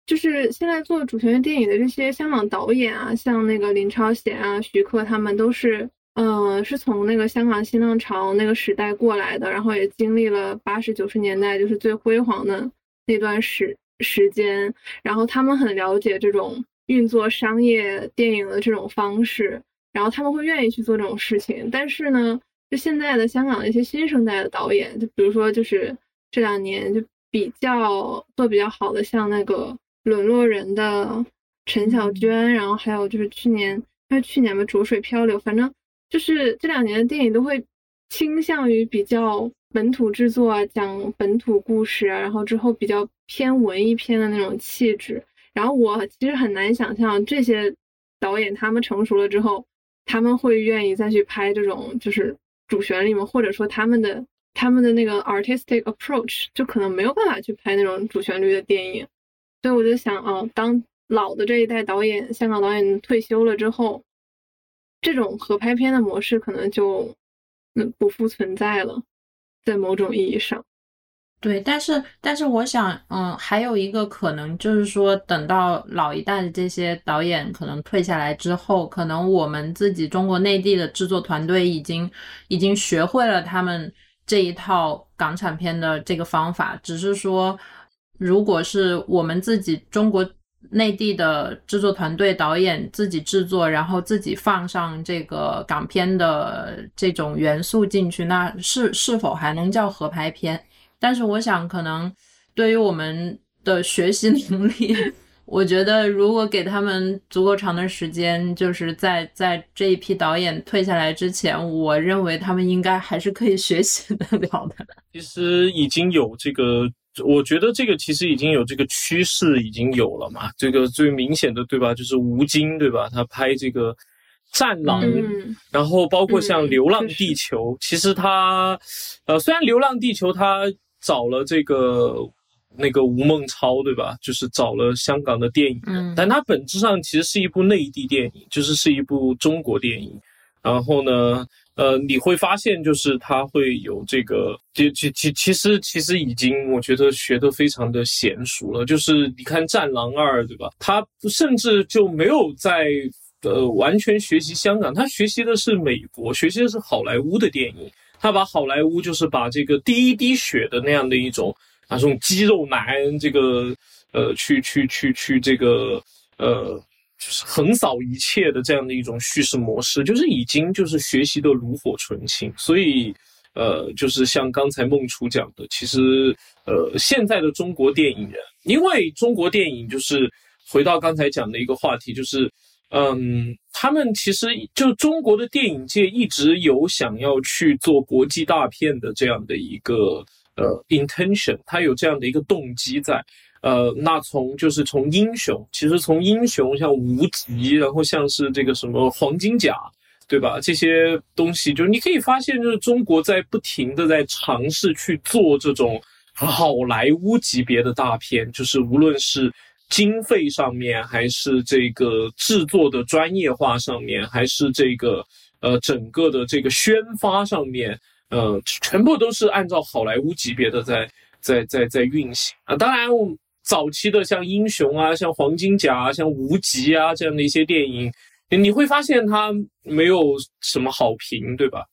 就是现在做主旋律电影的这些香港导演啊，像那个林超贤啊、徐克他们都是，嗯，是从那个香港新浪潮那个时代过来的，然后也经历了八十九十年代就是最辉煌的那段时。时间，然后他们很了解这种运作商业电影的这种方式，然后他们会愿意去做这种事情。但是呢，就现在的香港的一些新生代的导演，就比如说就是这两年就比较做比较好的，像那个《沦落人》的陈小娟，然后还有就是去年，因为去年吧《浊水漂流》，反正就是这两年的电影都会倾向于比较本土制作啊，讲本土故事啊，然后之后比较。偏文艺片的那种气质，然后我其实很难想象这些导演他们成熟了之后，他们会愿意再去拍这种就是主旋律吗？或者说他们的他们的那个 artistic approach 就可能没有办法去拍那种主旋律的电影。所以我就想哦，当老的这一代导演，香港导演退休了之后，这种合拍片的模式可能就嗯不复存在了，在某种意义上。对，但是但是我想，嗯，还有一个可能就是说，等到老一代的这些导演可能退下来之后，可能我们自己中国内地的制作团队已经已经学会了他们这一套港产片的这个方法，只是说，如果是我们自己中国内地的制作团队导演自己制作，然后自己放上这个港片的这种元素进去，那是是否还能叫合拍片？但是我想，可能对于我们的学习能力，我觉得如果给他们足够长的时间，就是在在这一批导演退下来之前，我认为他们应该还是可以学习得了的。其实已经有这个，我觉得这个其实已经有这个趋势，已经有了嘛。这个最明显的，对吧？就是吴京，对吧？他拍这个。战狼，然后包括像《流浪地球》，其实他，呃，虽然《流浪地球》他找了这个那个吴孟超，对吧？就是找了香港的电影人，但它本质上其实是一部内地电影，就是是一部中国电影。然后呢，呃，你会发现，就是他会有这个，其其其其实其实已经，我觉得学得非常的娴熟了。就是你看《战狼二》，对吧？他甚至就没有在。呃，完全学习香港，他学习的是美国，学习的是好莱坞的电影。他把好莱坞就是把这个第一滴血的那样的一种啊，这种肌肉男，这个呃，去去去去这个呃，就是横扫一切的这样的一种叙事模式，就是已经就是学习的炉火纯青。所以呃，就是像刚才孟楚讲的，其实呃，现在的中国电影人，因为中国电影就是回到刚才讲的一个话题，就是。嗯，他们其实就中国的电影界一直有想要去做国际大片的这样的一个呃 intention，他有这样的一个动机在。呃，那从就是从英雄，其实从英雄像无极，然后像是这个什么黄金甲，对吧？这些东西，就是你可以发现，就是中国在不停的在尝试去做这种好莱坞级别的大片，就是无论是。经费上面，还是这个制作的专业化上面，还是这个呃整个的这个宣发上面，呃，全部都是按照好莱坞级别的在在在在运行啊。当然，早期的像英雄啊、像黄金甲啊、像无极啊这样的一些电影，你会发现它没有什么好评，对吧？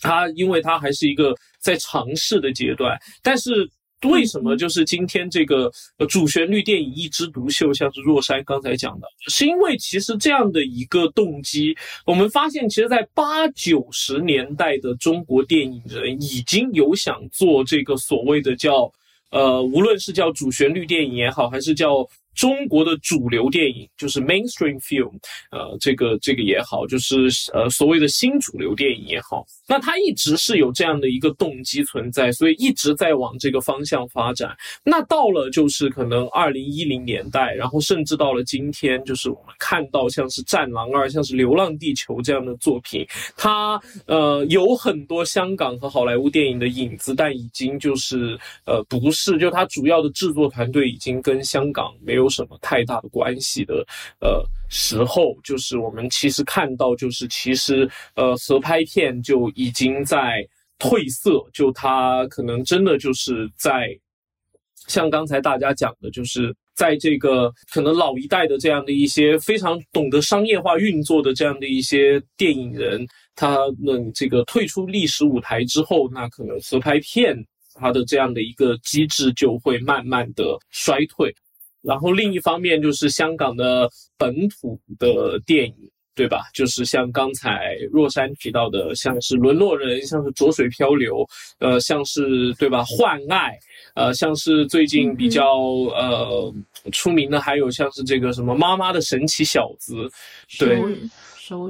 它因为它还是一个在尝试的阶段，但是。为什么就是今天这个主旋律电影一枝独秀？像是若山刚才讲的，是因为其实这样的一个动机，我们发现，其实，在八九十年代的中国电影人已经有想做这个所谓的叫，呃，无论是叫主旋律电影也好，还是叫。中国的主流电影就是 mainstream film，呃，这个这个也好，就是呃所谓的新主流电影也好，那它一直是有这样的一个动机存在，所以一直在往这个方向发展。那到了就是可能二零一零年代，然后甚至到了今天，就是我们看到像是《战狼二》、像是《流浪地球》这样的作品，它呃有很多香港和好莱坞电影的影子，但已经就是呃不是，就它主要的制作团队已经跟香港没有。什么太大的关系的呃时候，就是我们其实看到，就是其实呃合拍片就已经在褪色，就它可能真的就是在像刚才大家讲的，就是在这个可能老一代的这样的一些非常懂得商业化运作的这样的一些电影人，他们这个退出历史舞台之后，那可能合拍片它的这样的一个机制就会慢慢的衰退。然后另一方面就是香港的本土的电影，对吧？就是像刚才若山提到的，像是《沦落人》，像是《浊水漂流》，呃，像是对吧？《幻爱》，呃，像是最近比较呃出名的，还有像是这个什么《妈妈的神奇小子》，对。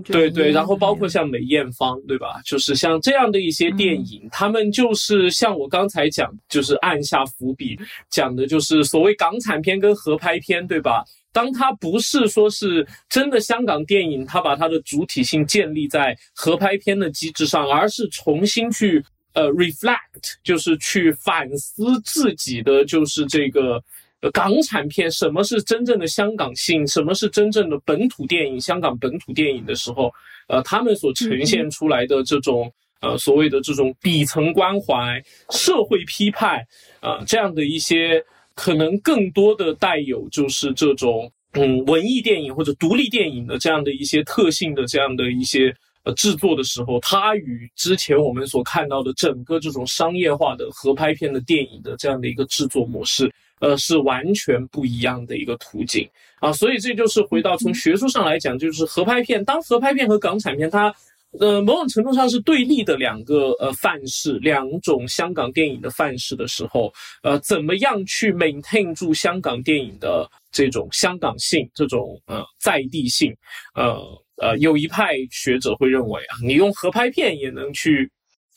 对对，然后包括像梅艳芳，对吧？就是像这样的一些电影，他们就是像我刚才讲，就是按下伏笔讲的，就是所谓港产片跟合拍片，对吧？当它不是说是真的香港电影，它把它的主体性建立在合拍片的机制上，而是重新去呃 reflect，就是去反思自己的，就是这个。呃，港产片什么是真正的香港性？什么是真正的本土电影？香港本土电影的时候，呃，他们所呈现出来的这种呃所谓的这种底层关怀、社会批判啊，这样的一些可能更多的带有就是这种嗯文艺电影或者独立电影的这样的一些特性的这样的一些呃制作的时候，它与之前我们所看到的整个这种商业化的合拍片的电影的这样的一个制作模式。呃，是完全不一样的一个途径啊，所以这就是回到从学术上来讲，就是合拍片。当合拍片和港产片，它呃某种程度上是对立的两个呃范式，两种香港电影的范式的时候，呃，怎么样去 maintain 住香港电影的这种香港性，这种呃在地性？呃呃，有一派学者会认为啊，你用合拍片也能去。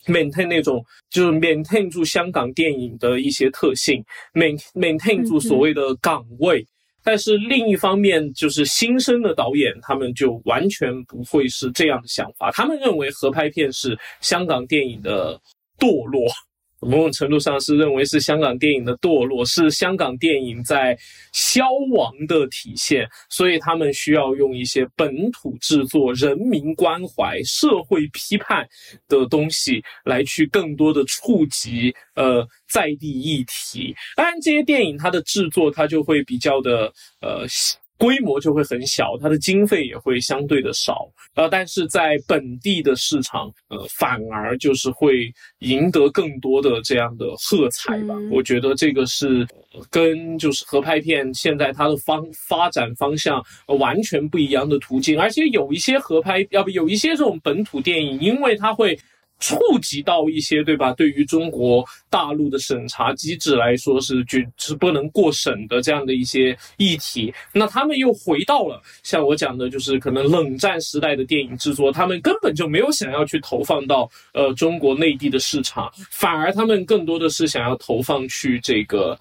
Maintain 那种就是 maintain 住香港电影的一些特性，main maintain 住所谓的岗位，但是另一方面就是新生的导演他们就完全不会是这样的想法，他们认为合拍片是香港电影的堕落。某种程度上是认为是香港电影的堕落，是香港电影在消亡的体现，所以他们需要用一些本土制作、人民关怀、社会批判的东西来去更多的触及呃在地议题。当然，这些电影它的制作它就会比较的呃。规模就会很小，它的经费也会相对的少，呃，但是在本地的市场，呃，反而就是会赢得更多的这样的喝彩吧。我觉得这个是跟就是合拍片现在它的方发展方向完全不一样的途径，而且有一些合拍，要不有一些这种本土电影，因为它会。触及到一些对吧？对于中国大陆的审查机制来说是绝是不能过审的这样的一些议题，那他们又回到了像我讲的，就是可能冷战时代的电影制作，他们根本就没有想要去投放到呃中国内地的市场，反而他们更多的是想要投放去这个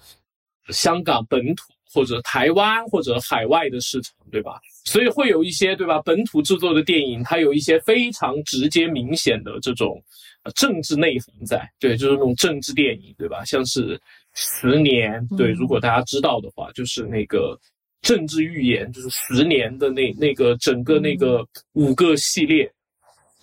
香港本土或者台湾或者海外的市场，对吧？所以会有一些对吧？本土制作的电影，它有一些非常直接明显的这种政治内涵在，对，就是那种政治电影，对吧？像是《十年》，对，如果大家知道的话，就是那个政治预言，就是《十年》的那那个整个那个五个系列，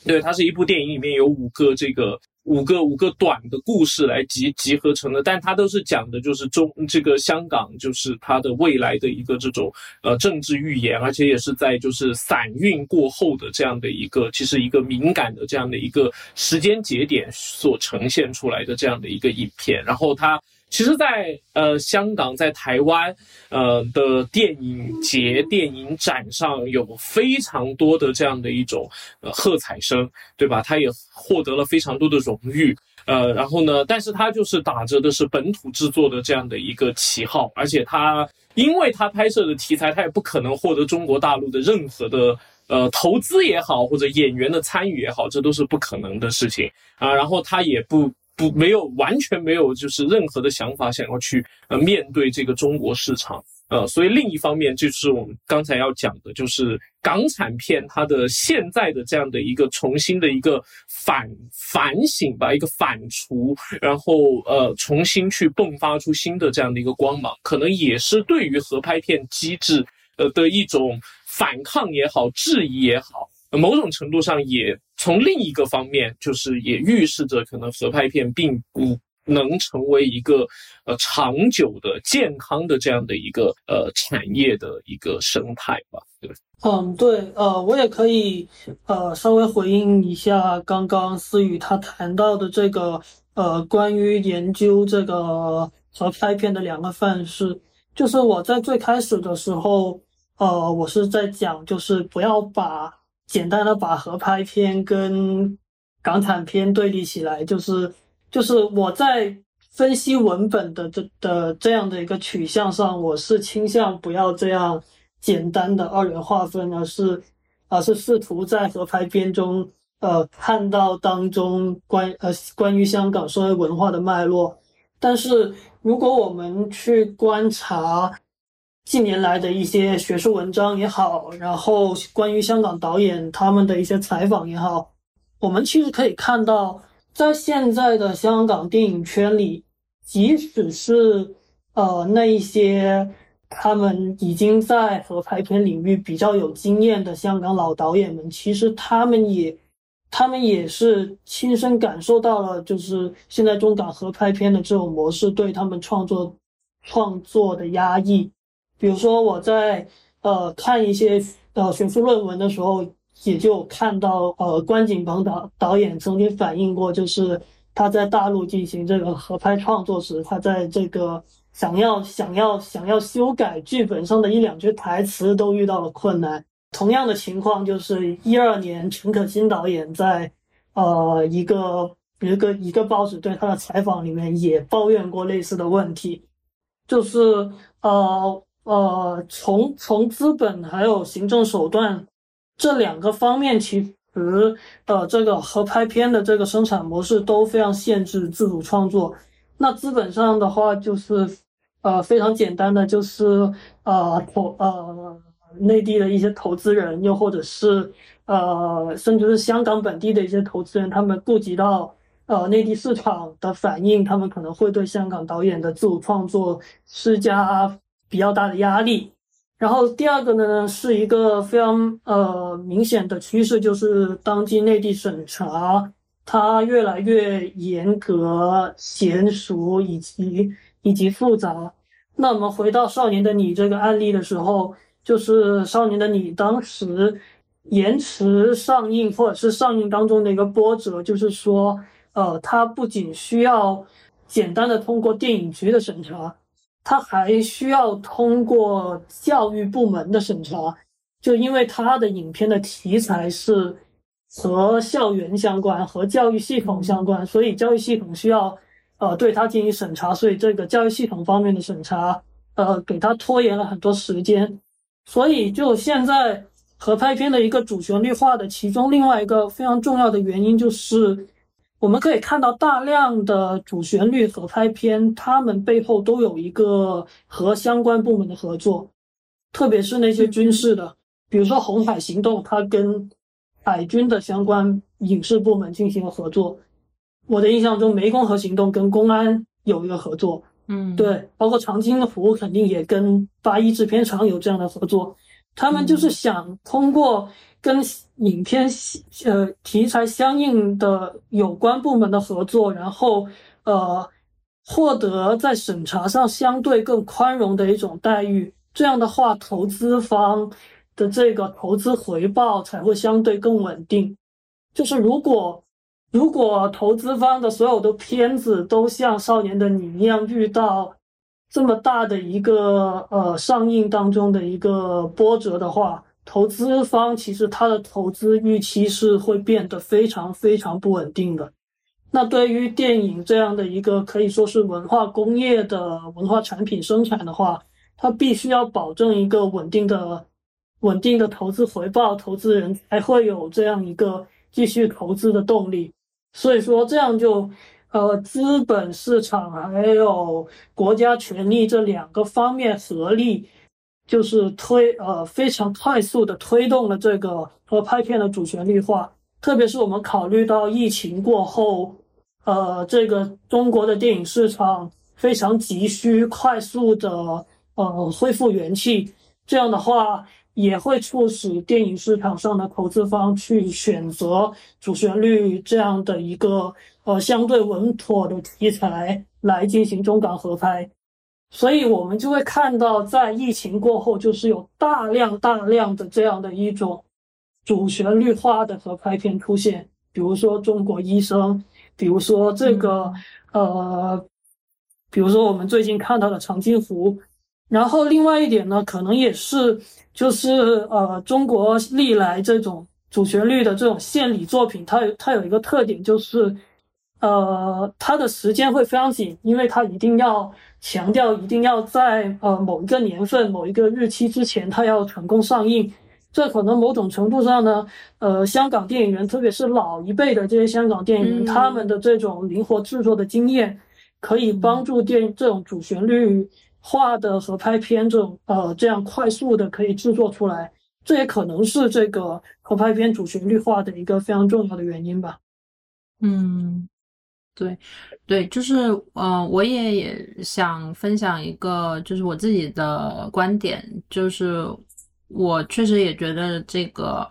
对，它是一部电影里面有五个这个五个五个短的故事来集集合成的，但它都是讲的就是中这个香港就是它的未来的一个这种呃政治预言，而且也是在就是散运过后的这样的一个其实一个敏感的这样的一个时间节点所呈现出来的这样的一个影片，然后它。其实，在呃香港，在台湾，呃的电影节、电影展上有非常多的这样的一种呃喝彩声，对吧？他也获得了非常多的荣誉，呃，然后呢，但是他就是打着的是本土制作的这样的一个旗号，而且他因为他拍摄的题材，他也不可能获得中国大陆的任何的呃投资也好，或者演员的参与也好，这都是不可能的事情啊。然后他也不。不，没有完全没有，就是任何的想法想要去呃面对这个中国市场，呃，所以另一方面就是我们刚才要讲的，就是港产片它的现在的这样的一个重新的一个反反省吧，一个反刍，然后呃重新去迸发出新的这样的一个光芒，可能也是对于合拍片机制呃的一种反抗也好，质疑也好。某种程度上，也从另一个方面，就是也预示着可能合拍片并不能成为一个呃长久的、健康的这样的一个呃产业的一个生态吧，对嗯，对，呃，我也可以呃稍微回应一下刚刚思雨他谈到的这个呃关于研究这个合拍片的两个范式，就是我在最开始的时候，呃，我是在讲，就是不要把。简单的把合拍片跟港产片对立起来，就是就是我在分析文本的这的这样的一个取向上，我是倾向不要这样简单的二元划分，而是而是试图在合拍片中，呃，看到当中关呃关于香港社会文化的脉络。但是如果我们去观察，近年来的一些学术文章也好，然后关于香港导演他们的一些采访也好，我们其实可以看到，在现在的香港电影圈里，即使是呃那一些他们已经在合拍片领域比较有经验的香港老导演们，其实他们也他们也是亲身感受到了，就是现在中港合拍片的这种模式对他们创作创作的压抑。比如说我在呃看一些呃学术论文的时候，也就看到呃关锦鹏导导演曾经反映过，就是他在大陆进行这个合拍创作时，他在这个想要想要想要修改剧本上的一两句台词都遇到了困难。同样的情况就是一二年陈可辛导演在呃一个一个一个报纸对他的采访里面也抱怨过类似的问题，就是呃。呃，从从资本还有行政手段这两个方面，其实呃，这个合拍片的这个生产模式都非常限制自主创作。那资本上的话，就是呃非常简单的，就是呃投呃内地的一些投资人，又或者是呃甚至是香港本地的一些投资人，他们顾及到呃内地市场的反应，他们可能会对香港导演的自主创作施加。比较大的压力，然后第二个呢，是一个非常呃明显的趋势，就是当今内地审查它越来越严格、娴熟以及以及复杂。那我们回到《少年的你》这个案例的时候，就是《少年的你》当时延迟上映或者是上映当中的一个波折，就是说，呃，它不仅需要简单的通过电影局的审查。他还需要通过教育部门的审查，就因为他的影片的题材是和校园相关、和教育系统相关，所以教育系统需要呃对他进行审查，所以这个教育系统方面的审查呃给他拖延了很多时间，所以就现在合拍片的一个主旋律化的其中另外一个非常重要的原因就是。我们可以看到大量的主旋律合拍片，他们背后都有一个和相关部门的合作，特别是那些军事的，比如说《红海行动》，它跟海军的相关影视部门进行了合作。我的印象中，《湄公河行动》跟公安有一个合作，嗯，对，包括《长津湖》肯定也跟八一制片厂有这样的合作。他们就是想通过跟影片呃题材相应的有关部门的合作，然后呃获得在审查上相对更宽容的一种待遇。这样的话，投资方的这个投资回报才会相对更稳定。就是如果如果投资方的所有的片子都像《少年的你》一样遇到这么大的一个呃上映当中的一个波折的话，投资方其实他的投资预期是会变得非常非常不稳定的。那对于电影这样的一个可以说是文化工业的文化产品生产的话，它必须要保证一个稳定的稳定的投资回报，投资人才会有这样一个。继续投资的动力，所以说这样就，呃，资本市场还有国家权力这两个方面合力，就是推呃非常快速的推动了这个合拍片的主旋律化。特别是我们考虑到疫情过后，呃，这个中国的电影市场非常急需快速的呃恢复元气，这样的话。也会促使电影市场上的投资方去选择主旋律这样的一个呃相对稳妥的题材来进行中港合拍，所以我们就会看到，在疫情过后，就是有大量大量的这样的一种主旋律化的合拍片出现，比如说《中国医生》，比如说这个呃，比如说我们最近看到的《长津湖》，然后另外一点呢，可能也是。就是呃，中国历来这种主旋律的这种献礼作品，它有它有一个特点，就是呃，它的时间会非常紧，因为它一定要强调，一定要在呃某一个年份、某一个日期之前，它要成功上映。这可能某种程度上呢，呃，香港电影人，特别是老一辈的这些香港电影人，他们的这种灵活制作的经验，可以帮助电这种主旋律。化的合拍片这种呃这样快速的可以制作出来，这也可能是这个合拍片主旋律化的一个非常重要的原因吧。嗯，对，对，就是呃，我也也想分享一个就是我自己的观点，就是我确实也觉得这个，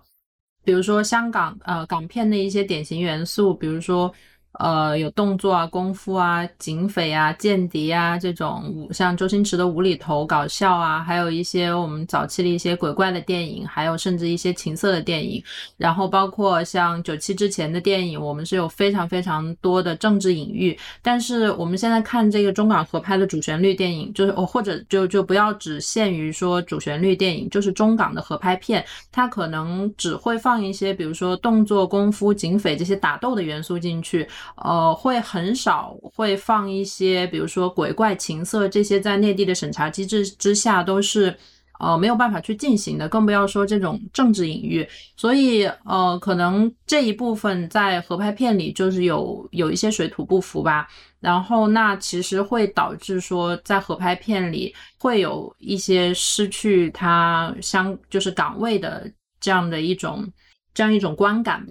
比如说香港呃港片的一些典型元素，比如说。呃，有动作啊、功夫啊、警匪啊、间谍啊这种，像周星驰的无厘头搞笑啊，还有一些我们早期的一些鬼怪的电影，还有甚至一些情色的电影，然后包括像九七之前的电影，我们是有非常非常多的政治隐喻。但是我们现在看这个中港合拍的主旋律电影，就是哦或者就就不要只限于说主旋律电影，就是中港的合拍片，它可能只会放一些，比如说动作、功夫、警匪这些打斗的元素进去。呃，会很少会放一些，比如说鬼怪、情色这些，在内地的审查机制之下都是呃没有办法去进行的，更不要说这种政治隐喻。所以呃，可能这一部分在合拍片里就是有有一些水土不服吧。然后那其实会导致说，在合拍片里会有一些失去它相就是岗位的这样的一种这样一种观感。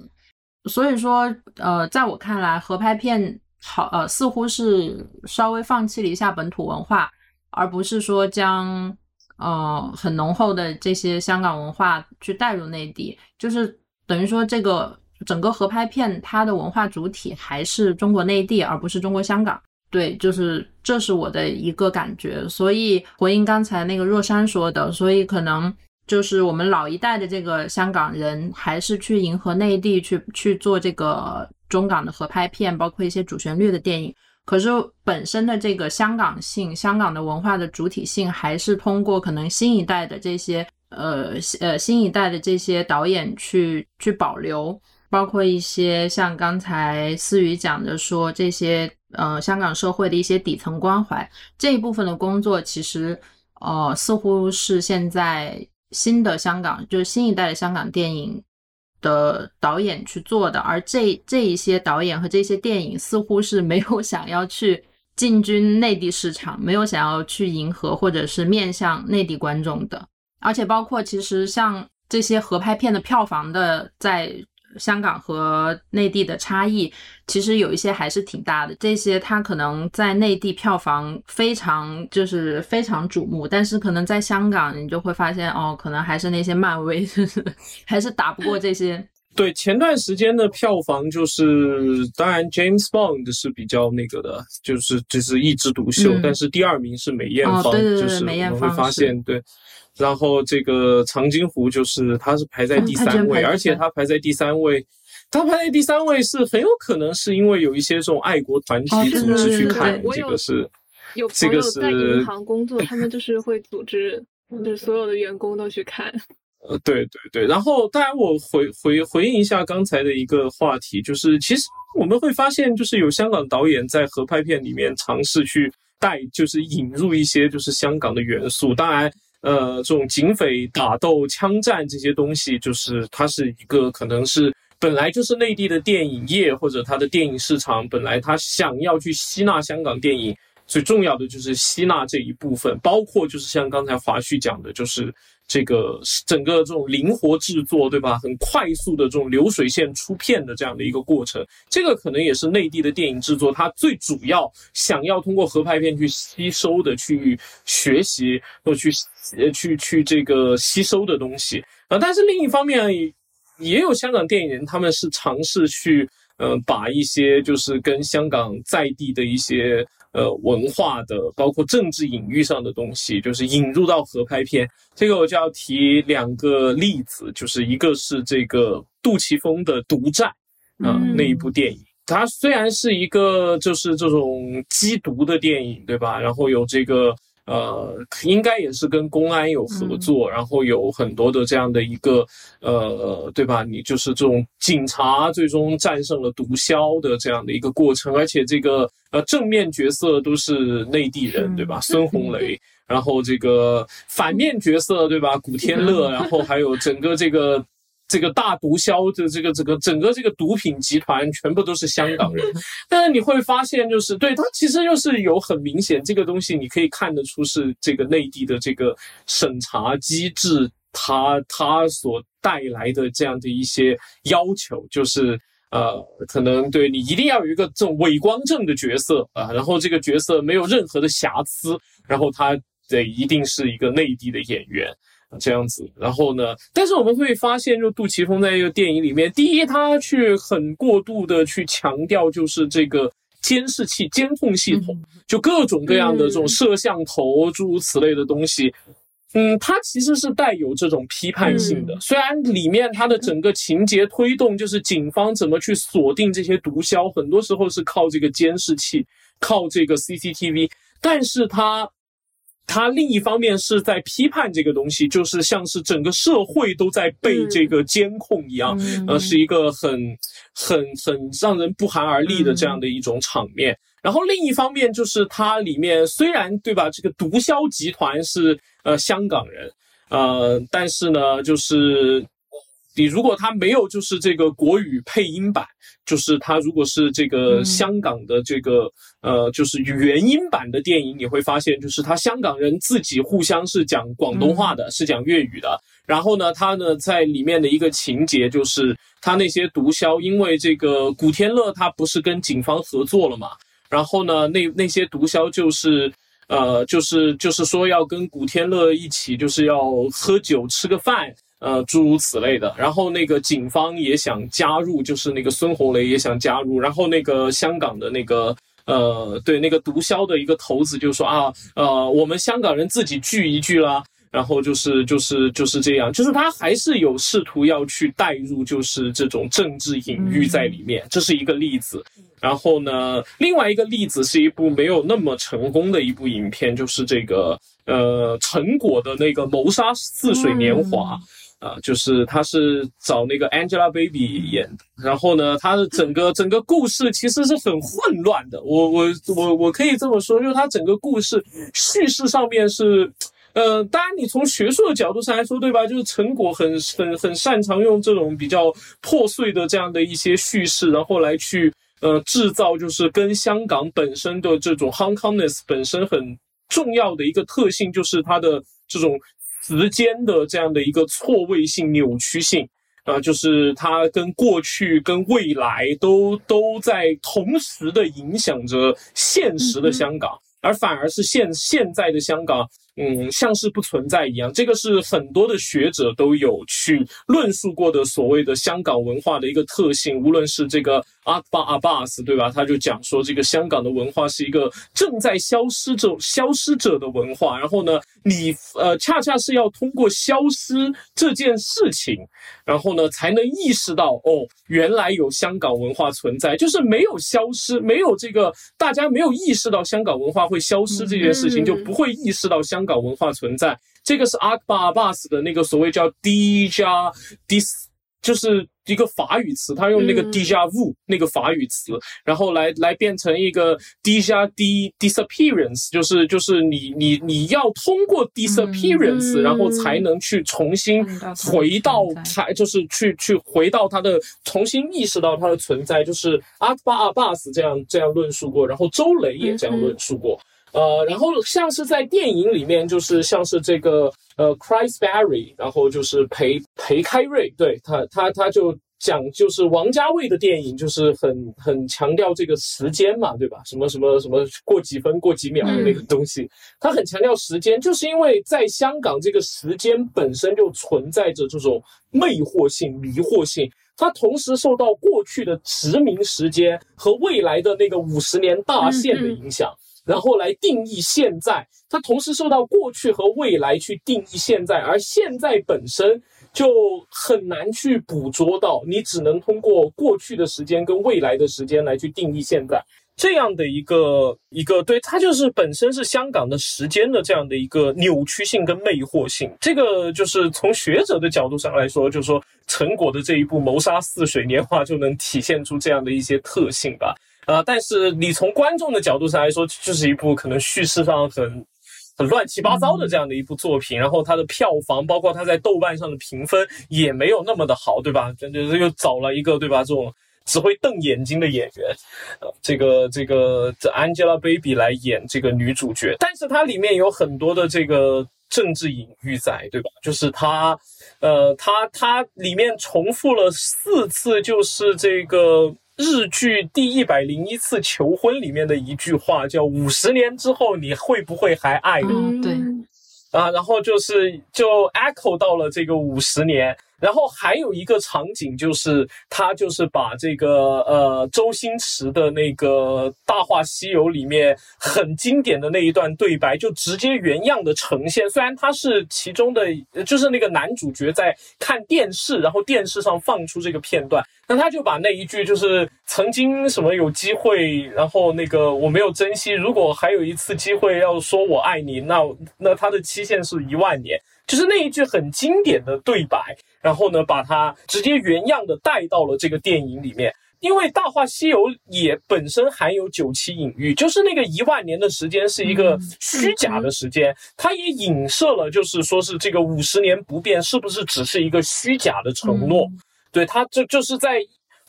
所以说，呃，在我看来，合拍片好，呃，似乎是稍微放弃了一下本土文化，而不是说将，呃，很浓厚的这些香港文化去带入内地，就是等于说，这个整个合拍片它的文化主体还是中国内地，而不是中国香港。对，就是这是我的一个感觉。所以回应刚才那个若山说的，所以可能。就是我们老一代的这个香港人，还是去迎合内地去去做这个中港的合拍片，包括一些主旋律的电影。可是本身的这个香港性、香港的文化的主体性，还是通过可能新一代的这些呃呃新一代的这些导演去去保留，包括一些像刚才思雨讲的说这些呃香港社会的一些底层关怀这一部分的工作，其实呃似乎是现在。新的香港就是新一代的香港电影的导演去做的，而这这一些导演和这些电影似乎是没有想要去进军内地市场，没有想要去迎合或者是面向内地观众的。而且包括其实像这些合拍片的票房的，在香港和内地的差异，其实有一些还是挺大的。这些它可能在内地票房非常就是非常瞩目，但是可能在香港你就会发现哦，可能还是那些漫威，就是还是打不过这些。对，前段时间的票房就是，当然 James Bond 是比较那个的，就是就是一枝独秀，但是第二名是梅艳芳，就是我们会发现对。然后这个长津湖就是它是排在第三位，而且它排在第三位，它排在第三位是很有可能是因为有一些这种爱国团体组织去看这个是，有朋友在银行工作，他们就是会组织，就是所有的员工都去看。呃，对对对。然后当然我回回回应一下刚才的一个话题，就是其实我们会发现，就是有香港导演在合拍片里面尝试去带，就是引入一些就是香港的元素，当然。呃，这种警匪打斗、枪战这些东西，就是它是一个可能是本来就是内地的电影业或者它的电影市场本来它想要去吸纳香港电影，最重要的就是吸纳这一部分，包括就是像刚才华旭讲的，就是。这个整个这种灵活制作，对吧？很快速的这种流水线出片的这样的一个过程，这个可能也是内地的电影制作它最主要想要通过合拍片去吸收的、去学习或去呃去去这个吸收的东西啊。但是另一方面，也有香港电影人他们是尝试去呃把一些就是跟香港在地的一些。呃，文化的包括政治隐喻上的东西，就是引入到合拍片。这个我就要提两个例子，就是一个是这个杜琪峰的《独占》啊那一部电影，它虽然是一个就是这种缉毒的电影，对吧？然后有这个。呃，应该也是跟公安有合作，然后有很多的这样的一个，呃，对吧？你就是这种警察最终战胜了毒枭的这样的一个过程，而且这个呃正面角色都是内地人，对吧？孙红雷，然后这个反面角色，对吧？古天乐，然后还有整个这个。这个大毒枭的这个这个整个这个毒品集团全部都是香港人，但是你会发现，就是对他其实就是有很明显这个东西，你可以看得出是这个内地的这个审查机制，它它所带来的这样的一些要求，就是呃，可能对你一定要有一个这种伪光正的角色啊，然后这个角色没有任何的瑕疵，然后他得一定是一个内地的演员。这样子，然后呢？但是我们会发现，就杜琪峰在一个电影里面，第一，他去很过度的去强调，就是这个监视器、监控系统，就各种各样的这种摄像头，诸如此类的东西。嗯，它其实是带有这种批判性的。虽然里面它的整个情节推动，就是警方怎么去锁定这些毒枭，很多时候是靠这个监视器，靠这个 CCTV，但是它。他另一方面是在批判这个东西，就是像是整个社会都在被这个监控一样，呃，是一个很、很、很让人不寒而栗的这样的一种场面。然后另一方面就是它里面虽然对吧，这个毒枭集团是呃香港人，呃，但是呢，就是。你如果他没有就是这个国语配音版，就是他如果是这个香港的这个呃就是原音版的电影，你会发现就是他香港人自己互相是讲广东话的，是讲粤语的。然后呢，他呢在里面的一个情节就是他那些毒枭，因为这个古天乐他不是跟警方合作了嘛，然后呢那那些毒枭就是呃就是就是说要跟古天乐一起就是要喝酒吃个饭。呃，诸如此类的，然后那个警方也想加入，就是那个孙红雷也想加入，然后那个香港的那个呃，对那个毒枭的一个头子就说啊，呃，我们香港人自己聚一聚啦，然后就是就是就是这样，就是他还是有试图要去带入，就是这种政治隐喻在里面，这是一个例子。然后呢，另外一个例子是一部没有那么成功的一部影片，就是这个呃陈果的那个《谋杀似水年华》。啊，就是他是找那个 Angelababy 演，然后呢，他的整个整个故事其实是很混乱的。我我我我可以这么说，就是他整个故事叙事上面是，呃，当然你从学术的角度上来说，对吧？就是陈果很很很擅长用这种比较破碎的这样的一些叙事，然后来去呃制造，就是跟香港本身的这种 Hong Kongness 本身很重要的一个特性，就是它的这种。时间的这样的一个错位性、扭曲性，啊，就是它跟过去跟未来都都在同时的影响着现实的香港，而反而是现现在的香港。嗯，像是不存在一样，这个是很多的学者都有去论述过的所谓的香港文化的一个特性。无论是这个阿巴阿巴斯，对吧？他就讲说，这个香港的文化是一个正在消失者、消失者的文化。然后呢，你呃，恰恰是要通过消失这件事情，然后呢，才能意识到哦，原来有香港文化存在。就是没有消失，没有这个大家没有意识到香港文化会消失这件事情，就不会意识到香。港文化存在，这个是阿巴巴斯的那个所谓叫 d 加 dis，就是一个法语词，他用那个 d 加 vu 那个法语词，然后来来变成一个 d 加 d disappearance，就是就是你你你要通过 disappearance，然后才能去重新回到才就是去去回到它的重新意识到它的存在，就是阿巴阿巴斯这样这样论述过，然后周雷也这样论述过。呃，然后像是在电影里面，就是像是这个呃，Chris Berry，然后就是裴裴开瑞，对他他他就讲，就是王家卫的电影，就是很很强调这个时间嘛，对吧？什么什么什么过几分过几秒的那个东西，他很强调时间，就是因为在香港这个时间本身就存在着这种魅惑性、迷惑性，它同时受到过去的殖民时间和未来的那个五十年大限的影响。然后来定义现在，它同时受到过去和未来去定义现在，而现在本身就很难去捕捉到，你只能通过过去的时间跟未来的时间来去定义现在这样的一个一个，对它就是本身是香港的时间的这样的一个扭曲性跟魅惑性，这个就是从学者的角度上来说，就是说陈果的这一部《谋杀似水年华》就能体现出这样的一些特性吧。呃，但是你从观众的角度上来说，就是一部可能叙事上很很乱七八糟的这样的一部作品，然后它的票房，包括它在豆瓣上的评分也没有那么的好，对吧？这这又找了一个对吧？这种只会瞪眼睛的演员，呃，这个这个这 Angelababy 来演这个女主角，但是它里面有很多的这个政治隐喻在，对吧？就是它，呃，它它里面重复了四次，就是这个。日剧第一百零一次求婚里面的一句话叫“五十年之后你会不会还爱我？”对，啊，然后就是就 echo 到了这个五十年。然后还有一个场景，就是他就是把这个呃周星驰的那个《大话西游》里面很经典的那一段对白，就直接原样的呈现。虽然他是其中的，就是那个男主角在看电视，然后电视上放出这个片段，那他就把那一句就是曾经什么有机会，然后那个我没有珍惜，如果还有一次机会要说我爱你，那那他的期限是一万年。就是那一句很经典的对白，然后呢，把它直接原样的带到了这个电影里面。因为《大话西游》也本身含有九七隐喻，就是那个一万年的时间是一个虚假的时间，它也影射了，就是说是这个五十年不变是不是只是一个虚假的承诺？对，它就就是在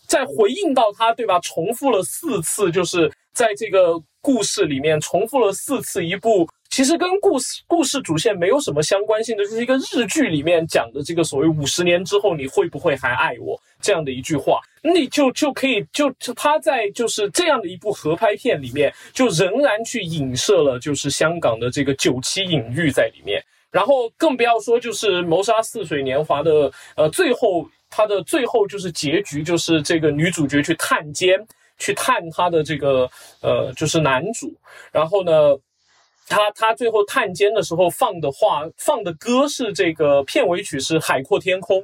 在回应到他，对吧？重复了四次，就是在这个故事里面重复了四次一部。其实跟故事故事主线没有什么相关性的，就是一个日剧里面讲的这个所谓五十年之后你会不会还爱我这样的一句话，你就就可以就他在就是这样的一部合拍片里面，就仍然去影射了就是香港的这个九七隐喻在里面，然后更不要说就是谋杀似水年华的呃最后他的最后就是结局就是这个女主角去探监去探他的这个呃就是男主，然后呢。他他最后探监的时候放的话放的歌是这个片尾曲是《海阔天空》，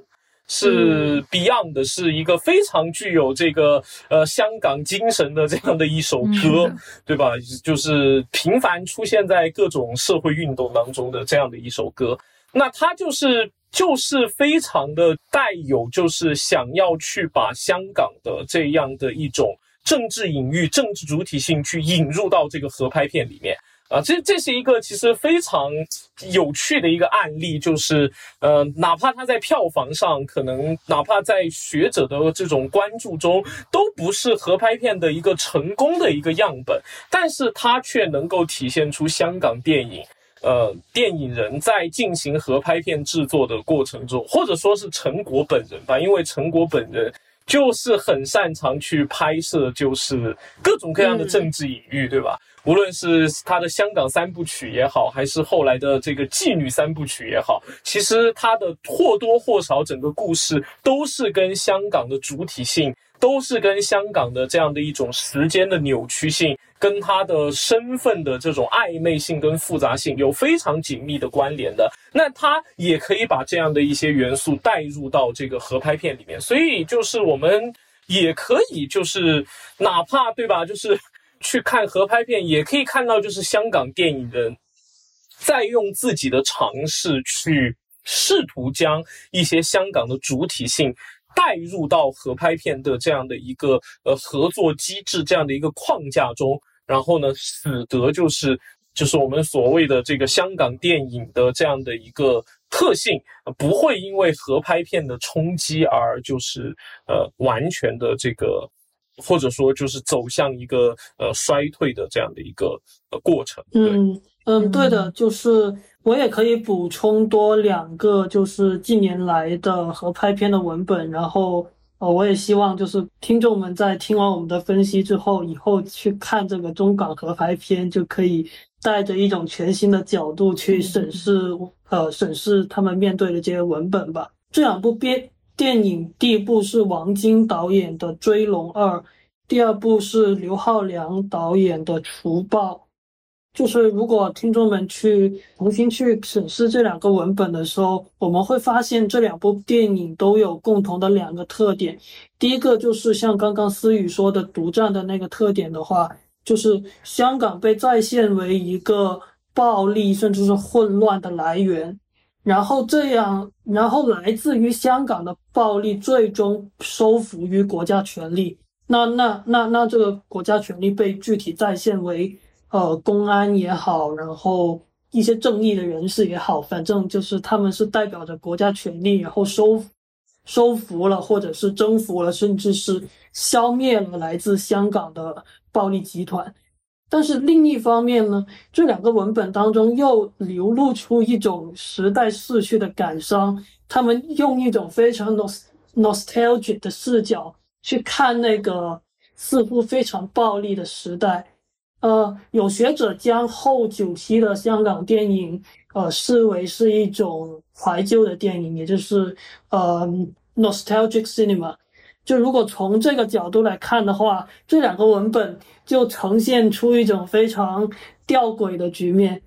是 Beyond 的，是一个非常具有这个呃香港精神的这样的一首歌，对吧？就是频繁出现在各种社会运动当中的这样的一首歌。那他就是就是非常的带有就是想要去把香港的这样的一种政治隐喻、政治主体性去引入到这个合拍片里面。啊，这这是一个其实非常有趣的一个案例，就是呃，哪怕它在票房上，可能哪怕在学者的这种关注中，都不是合拍片的一个成功的一个样本，但是它却能够体现出香港电影呃电影人在进行合拍片制作的过程中，或者说是陈果本人吧，因为陈果本人就是很擅长去拍摄，就是各种各样的政治隐喻，对吧？无论是他的香港三部曲也好，还是后来的这个妓女三部曲也好，其实他的或多或少整个故事都是跟香港的主体性，都是跟香港的这样的一种时间的扭曲性，跟他的身份的这种暧昧性跟复杂性有非常紧密的关联的。那他也可以把这样的一些元素带入到这个合拍片里面，所以就是我们也可以就是哪怕对吧，就是。去看合拍片，也可以看到，就是香港电影人在用自己的尝试去试图将一些香港的主体性带入到合拍片的这样的一个呃合作机制这样的一个框架中，然后呢，使得就是就是我们所谓的这个香港电影的这样的一个特性，不会因为合拍片的冲击而就是呃完全的这个。或者说，就是走向一个呃衰退的这样的一个呃过程。嗯嗯，对的，就是我也可以补充多两个，就是近年来的合拍片的文本。然后呃，我也希望就是听众们在听完我们的分析之后，以后去看这个中港合拍片，就可以带着一种全新的角度去审视呃审视他们面对的这些文本吧。这两部片。电影第一部是王晶导演的《追龙二》，第二部是刘浩良导演的《除暴》。就是如果听众们去重新去审视这两个文本的时候，我们会发现这两部电影都有共同的两个特点。第一个就是像刚刚思雨说的独占的那个特点的话，就是香港被再现为一个暴力甚至是混乱的来源。然后这样，然后来自于香港的暴力最终收服于国家权力。那那那那这个国家权力被具体再现为，呃，公安也好，然后一些正义的人士也好，反正就是他们是代表着国家权力，然后收收服了，或者是征服了，甚至是消灭了来自香港的暴力集团。但是另一方面呢，这两个文本当中又流露出一种时代逝去的感伤。他们用一种非常 nostalgic 的视角去看那个似乎非常暴力的时代。呃，有学者将后九期的香港电影，呃，视为是一种怀旧的电影，也就是呃 nostalgic cinema。就如果从这个角度来看的话，这两个文本就呈现出一种非常吊诡的局面。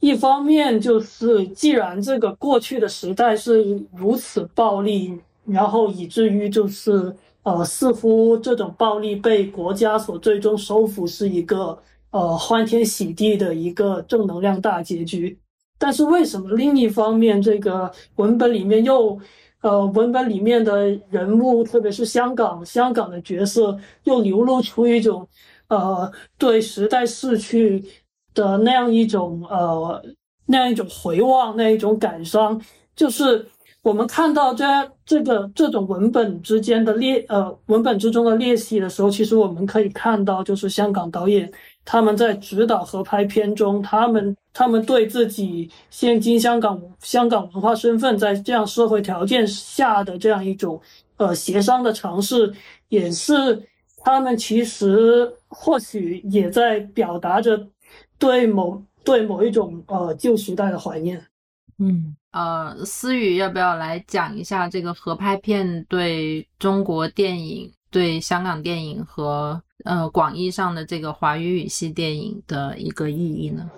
一方面就是，既然这个过去的时代是如此暴力，然后以至于就是呃，似乎这种暴力被国家所最终收服，是一个呃欢天喜地的一个正能量大结局。但是为什么另一方面，这个文本里面又？呃，文本里面的人物，特别是香港香港的角色，又流露出一种，呃，对时代逝去的那样一种呃那样一种回望，那一种感伤。就是我们看到这这个这种文本之间的裂，呃，文本之中的裂隙的时候，其实我们可以看到，就是香港导演。他们在指导合拍片中，他们他们对自己现今香港香港文化身份在这样社会条件下的这样一种呃协商的尝试，也是他们其实或许也在表达着对某对某一种呃旧时代的怀念。嗯，呃，思雨要不要来讲一下这个合拍片对中国电影、对香港电影和？呃，广义上的这个华语语系电影的一个意义呢？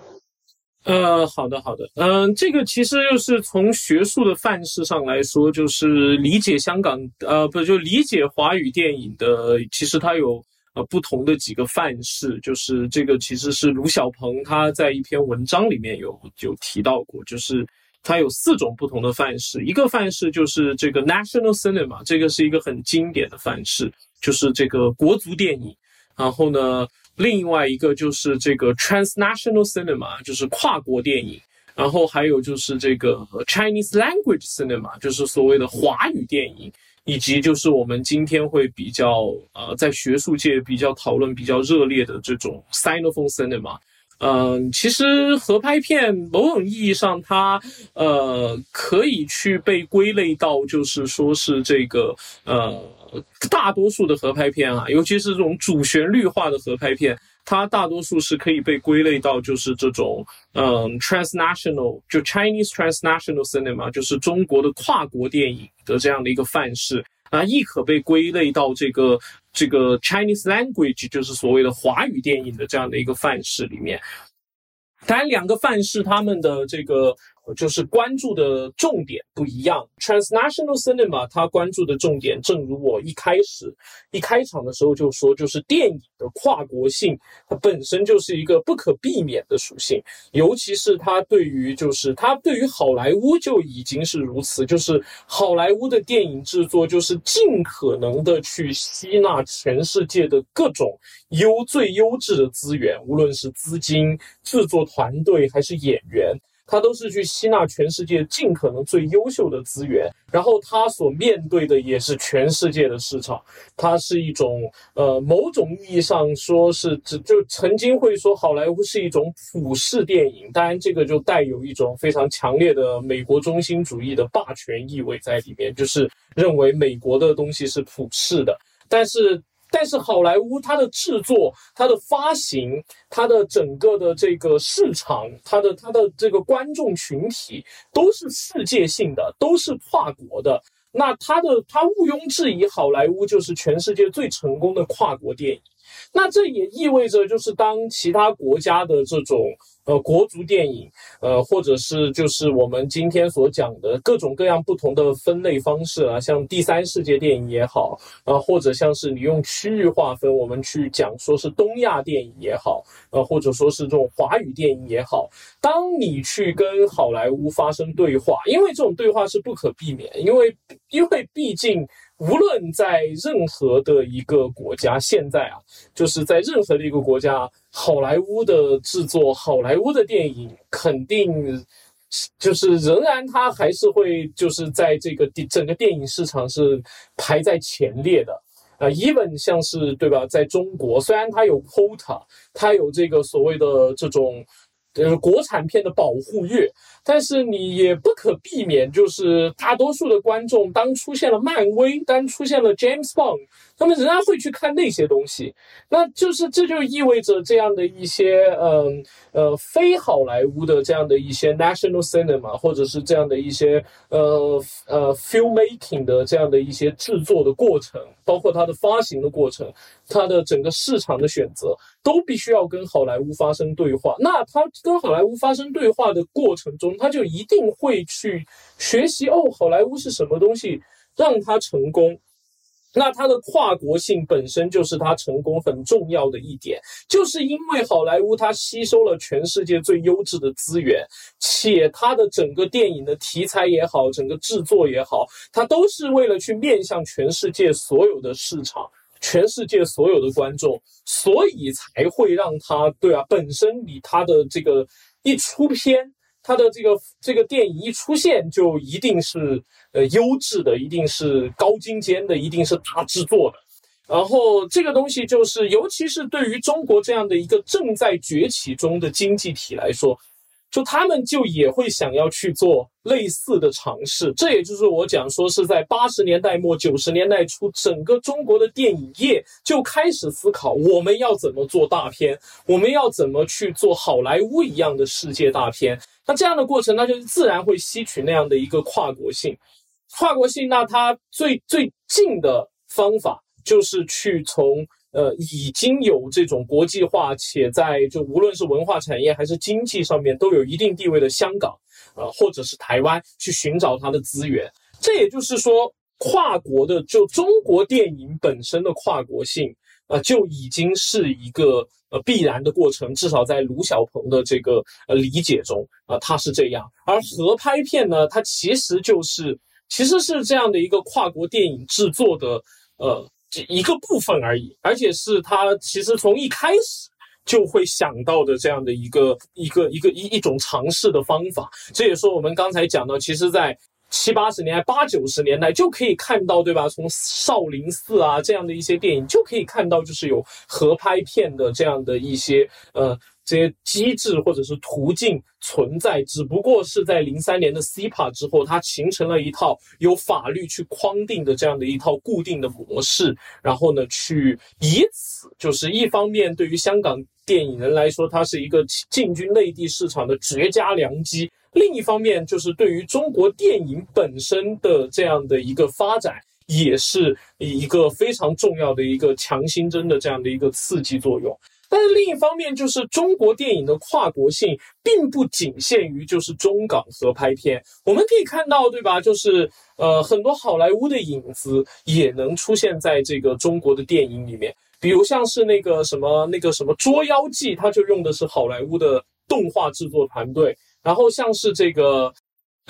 呃，好的，好的，嗯，这个其实就是从学术的范式上来说，就是理解香港，呃，不就理解华语电影的，其实它有呃不同的几个范式，就是这个其实是卢小鹏他在一篇文章里面有有提到过，就是它有四种不同的范式，一个范式就是这个 national cinema，这个是一个很经典的范式，就是这个国足电影。然后呢，另外一个就是这个 transnational cinema，就是跨国电影。然后还有就是这个 Chinese language cinema，就是所谓的华语电影，以及就是我们今天会比较呃，在学术界比较讨论比较热烈的这种 Sinophone cinema，嗯，其实合拍片某种意义上，它呃可以去被归类到，就是说是这个呃大多数的合拍片啊，尤其是这种主旋律化的合拍片，它大多数是可以被归类到就是这种嗯 transnational 就 Chinese transnational cinema，就是中国的跨国电影的这样的一个范式啊，亦可被归类到这个。这个 Chinese language 就是所谓的华语电影的这样的一个范式里面，当然两个范式他们的这个。就是关注的重点不一样。Transnational cinema，它关注的重点，正如我一开始一开场的时候就说，就是电影的跨国性，它本身就是一个不可避免的属性。尤其是它对于，就是它对于好莱坞就已经是如此。就是好莱坞的电影制作，就是尽可能的去吸纳全世界的各种优最优质的资源，无论是资金、制作团队还是演员。它都是去吸纳全世界尽可能最优秀的资源，然后它所面对的也是全世界的市场。它是一种呃，某种意义上说是，就就曾经会说好莱坞是一种普世电影，当然这个就带有一种非常强烈的美国中心主义的霸权意味在里面，就是认为美国的东西是普世的，但是。但是好莱坞它的制作、它的发行、它的整个的这个市场、它的它的这个观众群体都是世界性的，都是跨国的。那它的它毋庸置疑，好莱坞就是全世界最成功的跨国电影。那这也意味着，就是当其他国家的这种。呃，国足电影，呃，或者是就是我们今天所讲的各种各样不同的分类方式啊，像第三世界电影也好，啊，或者像是你用区域划分，我们去讲说是东亚电影也好，呃，或者说是这种华语电影也好，当你去跟好莱坞发生对话，因为这种对话是不可避免，因为因为毕竟。无论在任何的一个国家，现在啊，就是在任何的一个国家，好莱坞的制作，好莱坞的电影肯定就是仍然它还是会就是在这个整个电影市场是排在前列的啊。even 像是对吧，在中国，虽然它有 quota，它有这个所谓的这种就是国产片的保护月。但是你也不可避免，就是大多数的观众，当出现了漫威，当出现了 James Bond，他们仍然会去看那些东西。那就是这就意味着这样的一些，嗯呃，非好莱坞的这样的一些 national cinema，或者是这样的一些，呃呃 filmmaking 的这样的一些制作的过程，包括它的发行的过程，它的整个市场的选择，都必须要跟好莱坞发生对话。那它跟好莱坞发生对话的过程中，他就一定会去学习哦，好莱坞是什么东西让他成功？那它的跨国性本身就是它成功很重要的一点，就是因为好莱坞它吸收了全世界最优质的资源，且它的整个电影的题材也好，整个制作也好，它都是为了去面向全世界所有的市场，全世界所有的观众，所以才会让它对啊，本身你它的这个一出片。它的这个这个电影一出现，就一定是呃优质的，一定是高精尖的，一定是大制作的。然后这个东西就是，尤其是对于中国这样的一个正在崛起中的经济体来说。就他们就也会想要去做类似的尝试，这也就是我讲说是在八十年代末九十年代初，整个中国的电影业就开始思考我们要怎么做大片，我们要怎么去做好莱坞一样的世界大片。那这样的过程，那就自然会吸取那样的一个跨国性，跨国性。那它最最近的方法就是去从。呃，已经有这种国际化，且在就无论是文化产业还是经济上面都有一定地位的香港，呃，或者是台湾去寻找它的资源。这也就是说，跨国的就中国电影本身的跨国性，呃，就已经是一个呃必然的过程。至少在卢小鹏的这个呃理解中，啊，他是这样。而合拍片呢，它其实就是其实是这样的一个跨国电影制作的，呃。这一个部分而已，而且是他其实从一开始就会想到的这样的一个一个一个一一种尝试的方法。这也是我们刚才讲到，其实，在七八十年代、八九十年代就可以看到，对吧？从少林寺啊这样的一些电影就可以看到，就是有合拍片的这样的一些呃这些机制或者是途径存在，只不过是在零三年的 CPA 之后，它形成了一套由法律去框定的这样的一套固定的模式，然后呢，去以此就是一方面对于香港电影人来说，它是一个进军内地市场的绝佳良机；另一方面，就是对于中国电影本身的这样的一个发展，也是一个非常重要的一个强心针的这样的一个刺激作用。但是另一方面，就是中国电影的跨国性并不仅限于就是中港合拍片。我们可以看到，对吧？就是呃，很多好莱坞的影子也能出现在这个中国的电影里面。比如像是那个什么那个什么《捉妖记》，它就用的是好莱坞的动画制作团队。然后像是这个。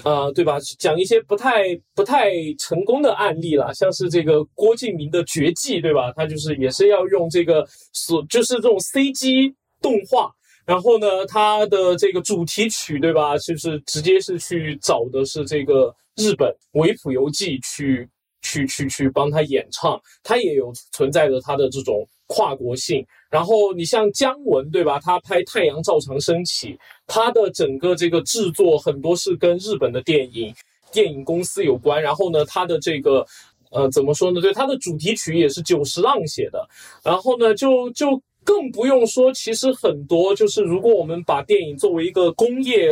呃，对吧？讲一些不太不太成功的案例了，像是这个郭敬明的《绝技》，对吧？他就是也是要用这个所，就是这种 CG 动画，然后呢，他的这个主题曲，对吧？就是直接是去找的是这个日本维普游记去去去去帮他演唱，他也有存在着他的这种。跨国性，然后你像姜文对吧？他拍《太阳照常升起》，他的整个这个制作很多是跟日本的电影电影公司有关。然后呢，他的这个呃怎么说呢？对，他的主题曲也是久石让写的。然后呢，就就更不用说，其实很多就是如果我们把电影作为一个工业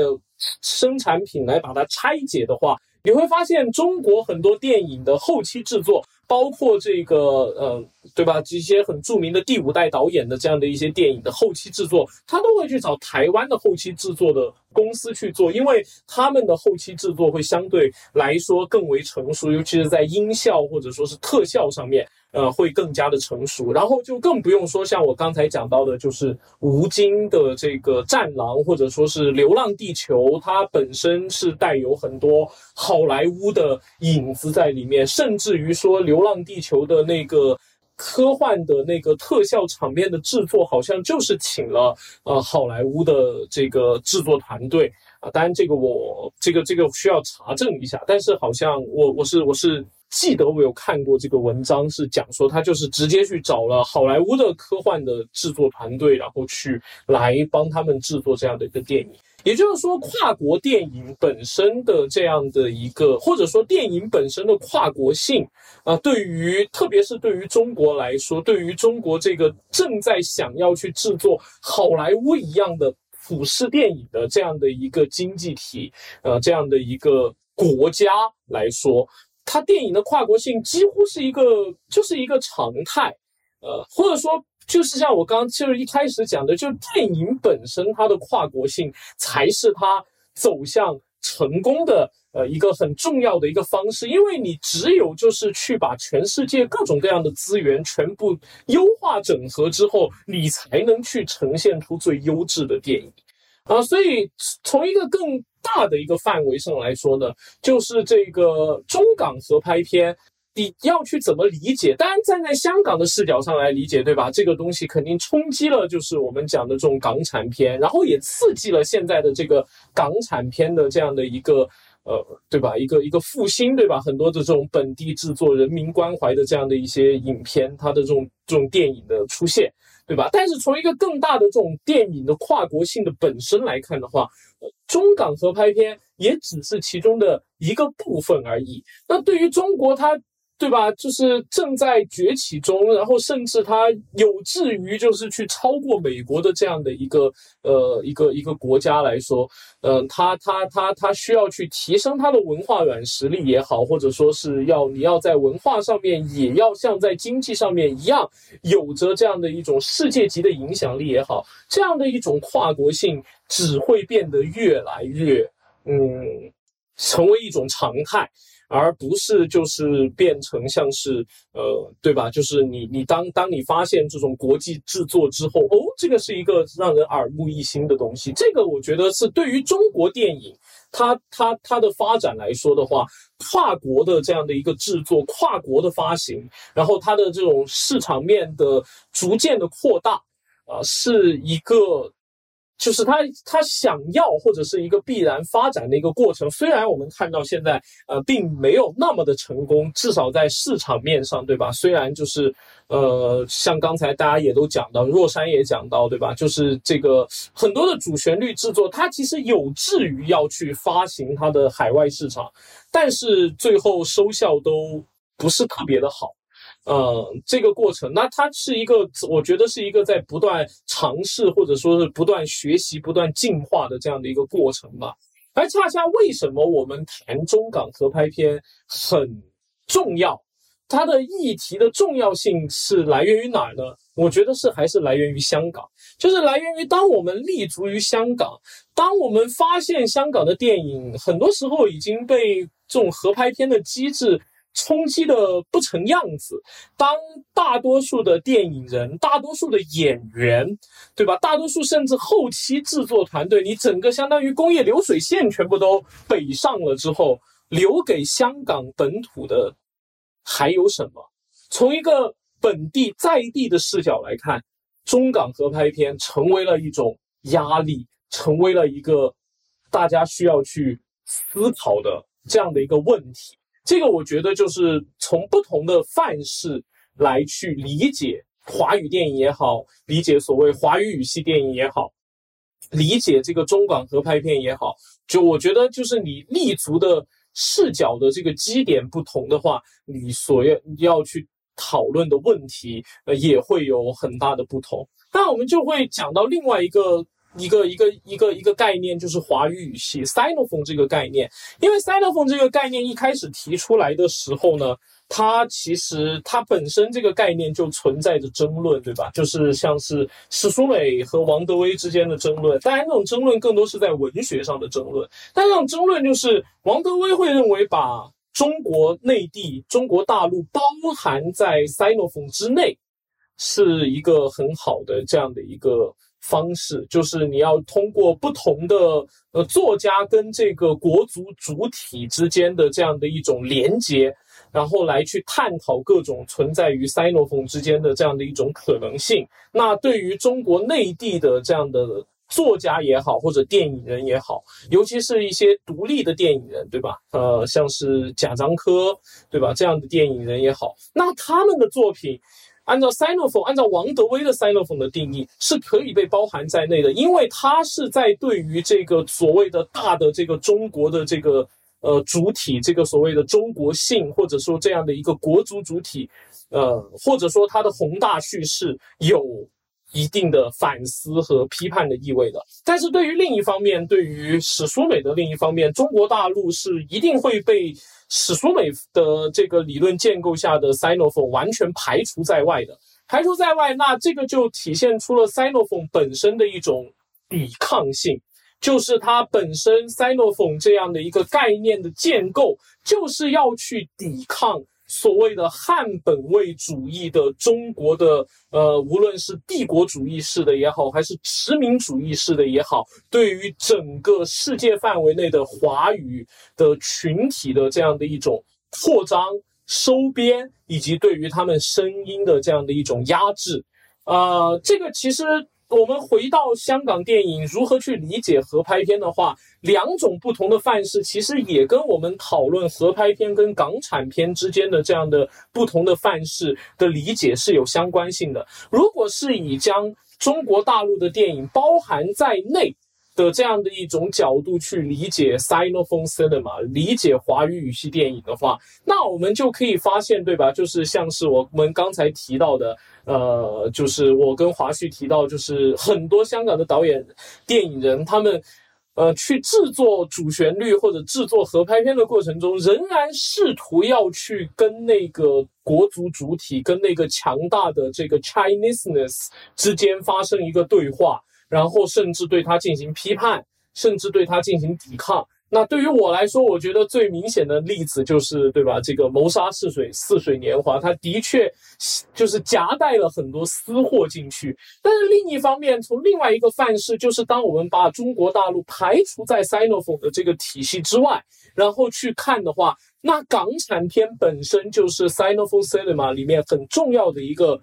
生产品来把它拆解的话，你会发现中国很多电影的后期制作。包括这个，呃，对吧？这些很著名的第五代导演的这样的一些电影的后期制作，他都会去找台湾的后期制作的公司去做，因为他们的后期制作会相对来说更为成熟，尤其是在音效或者说是特效上面。呃，会更加的成熟，然后就更不用说像我刚才讲到的，就是吴京的这个《战狼》，或者说是《流浪地球》，它本身是带有很多好莱坞的影子在里面，甚至于说《流浪地球》的那个科幻的那个特效场面的制作，好像就是请了呃好莱坞的这个制作团队啊。当然，这个我这个这个需要查证一下，但是好像我我是我是。记得我有看过这个文章，是讲说他就是直接去找了好莱坞的科幻的制作团队，然后去来帮他们制作这样的一个电影。也就是说，跨国电影本身的这样的一个，或者说电影本身的跨国性啊，对于特别是对于中国来说，对于中国这个正在想要去制作好莱坞一样的普世电影的这样的一个经济体，呃，这样的一个国家来说。它电影的跨国性几乎是一个，就是一个常态，呃，或者说就是像我刚就是一开始讲的，就是电影本身它的跨国性才是它走向成功的呃一个很重要的一个方式，因为你只有就是去把全世界各种各样的资源全部优化整合之后，你才能去呈现出最优质的电影。啊，所以从一个更大的一个范围上来说呢，就是这个中港合拍片，你要去怎么理解？当然，站在香港的视角上来理解，对吧？这个东西肯定冲击了，就是我们讲的这种港产片，然后也刺激了现在的这个港产片的这样的一个呃，对吧？一个一个复兴，对吧？很多的这种本地制作、人民关怀的这样的一些影片，它的这种这种电影的出现。对吧？但是从一个更大的这种电影的跨国性的本身来看的话，中港合拍片也只是其中的一个部分而已。那对于中国，它。对吧？就是正在崛起中，然后甚至它有志于就是去超过美国的这样的一个呃一个一个国家来说，嗯，它它它它需要去提升它的文化软实力也好，或者说是要你要在文化上面也要像在经济上面一样，有着这样的一种世界级的影响力也好，这样的一种跨国性只会变得越来越嗯，成为一种常态。而不是就是变成像是呃，对吧？就是你你当当你发现这种国际制作之后，哦，这个是一个让人耳目一新的东西。这个我觉得是对于中国电影它它它的发展来说的话，跨国的这样的一个制作，跨国的发行，然后它的这种市场面的逐渐的扩大啊，是一个。就是他他想要或者是一个必然发展的一个过程。虽然我们看到现在呃并没有那么的成功，至少在市场面上，对吧？虽然就是呃像刚才大家也都讲到，若山也讲到，对吧？就是这个很多的主旋律制作，它其实有志于要去发行它的海外市场，但是最后收效都不是特别的好。呃，这个过程，那它是一个，我觉得是一个在不断尝试或者说是不断学习、不断进化的这样的一个过程吧。而恰恰为什么我们谈中港合拍片很重要，它的议题的重要性是来源于哪儿呢？我觉得是还是来源于香港，就是来源于当我们立足于香港，当我们发现香港的电影很多时候已经被这种合拍片的机制。冲击的不成样子。当大多数的电影人、大多数的演员，对吧？大多数甚至后期制作团队，你整个相当于工业流水线全部都北上了之后，留给香港本土的还有什么？从一个本地在地的视角来看，中港合拍片成为了一种压力，成为了一个大家需要去思考的这样的一个问题。这个我觉得就是从不同的范式来去理解华语电影也好，理解所谓华语语系电影也好，理解这个中港合拍片也好，就我觉得就是你立足的视角的这个基点不同的话，你所要要去讨论的问题呃也会有很大的不同。那我们就会讲到另外一个。一个一个一个一个概念就是华语语系 Sinophone 这个概念，因为 Sinophone 这个概念一开始提出来的时候呢，它其实它本身这个概念就存在着争论，对吧？就是像是史书美和王德威之间的争论，当然这种争论更多是在文学上的争论，但这种争论就是王德威会认为把中国内地、中国大陆包含在 Sinophone 之内，是一个很好的这样的一个。方式就是你要通过不同的呃作家跟这个国族主体之间的这样的一种连接，然后来去探讨各种存在于 Sinophone 之间的这样的一种可能性。那对于中国内地的这样的作家也好，或者电影人也好，尤其是一些独立的电影人，对吧？呃，像是贾樟柯，对吧？这样的电影人也好，那他们的作品。按照 Sinophone，按照王德威的 Sinophone 的定义，是可以被包含在内的，因为它是在对于这个所谓的大的这个中国的这个呃主体，这个所谓的中国性，或者说这样的一个国族主体，呃，或者说它的宏大叙事有一定的反思和批判的意味的。但是对于另一方面，对于史书美的另一方面，中国大陆是一定会被。史苏美的这个理论建构下的 Sinophone 完全排除在外的，排除在外，那这个就体现出了 Sinophone 本身的一种抵抗性，就是它本身 Sinophone 这样的一个概念的建构，就是要去抵抗。所谓的汉本位主义的中国的，呃，无论是帝国主义式的也好，还是殖民主义式的也好，对于整个世界范围内的华语的群体的这样的一种扩张、收编，以及对于他们声音的这样的一种压制，啊，这个其实。我们回到香港电影如何去理解合拍片的话，两种不同的范式其实也跟我们讨论合拍片跟港产片之间的这样的不同的范式的理解是有相关性的。如果是以将中国大陆的电影包含在内。的这样的一种角度去理解 Sinophone Cinema，理解华语语系电影的话，那我们就可以发现，对吧？就是像是我们刚才提到的，呃，就是我跟华旭提到，就是很多香港的导演、电影人，他们，呃，去制作主旋律或者制作合拍片的过程中，仍然试图要去跟那个国族主体、跟那个强大的这个 Chineseness 之间发生一个对话。然后甚至对他进行批判，甚至对他进行抵抗。那对于我来说，我觉得最明显的例子就是，对吧？这个谋杀似水，似水年华，它的确就是夹带了很多私货进去。但是另一方面，从另外一个范式，就是当我们把中国大陆排除在 Sinophone 的这个体系之外，然后去看的话，那港产片本身就是 Sinophone Cinema 里面很重要的一个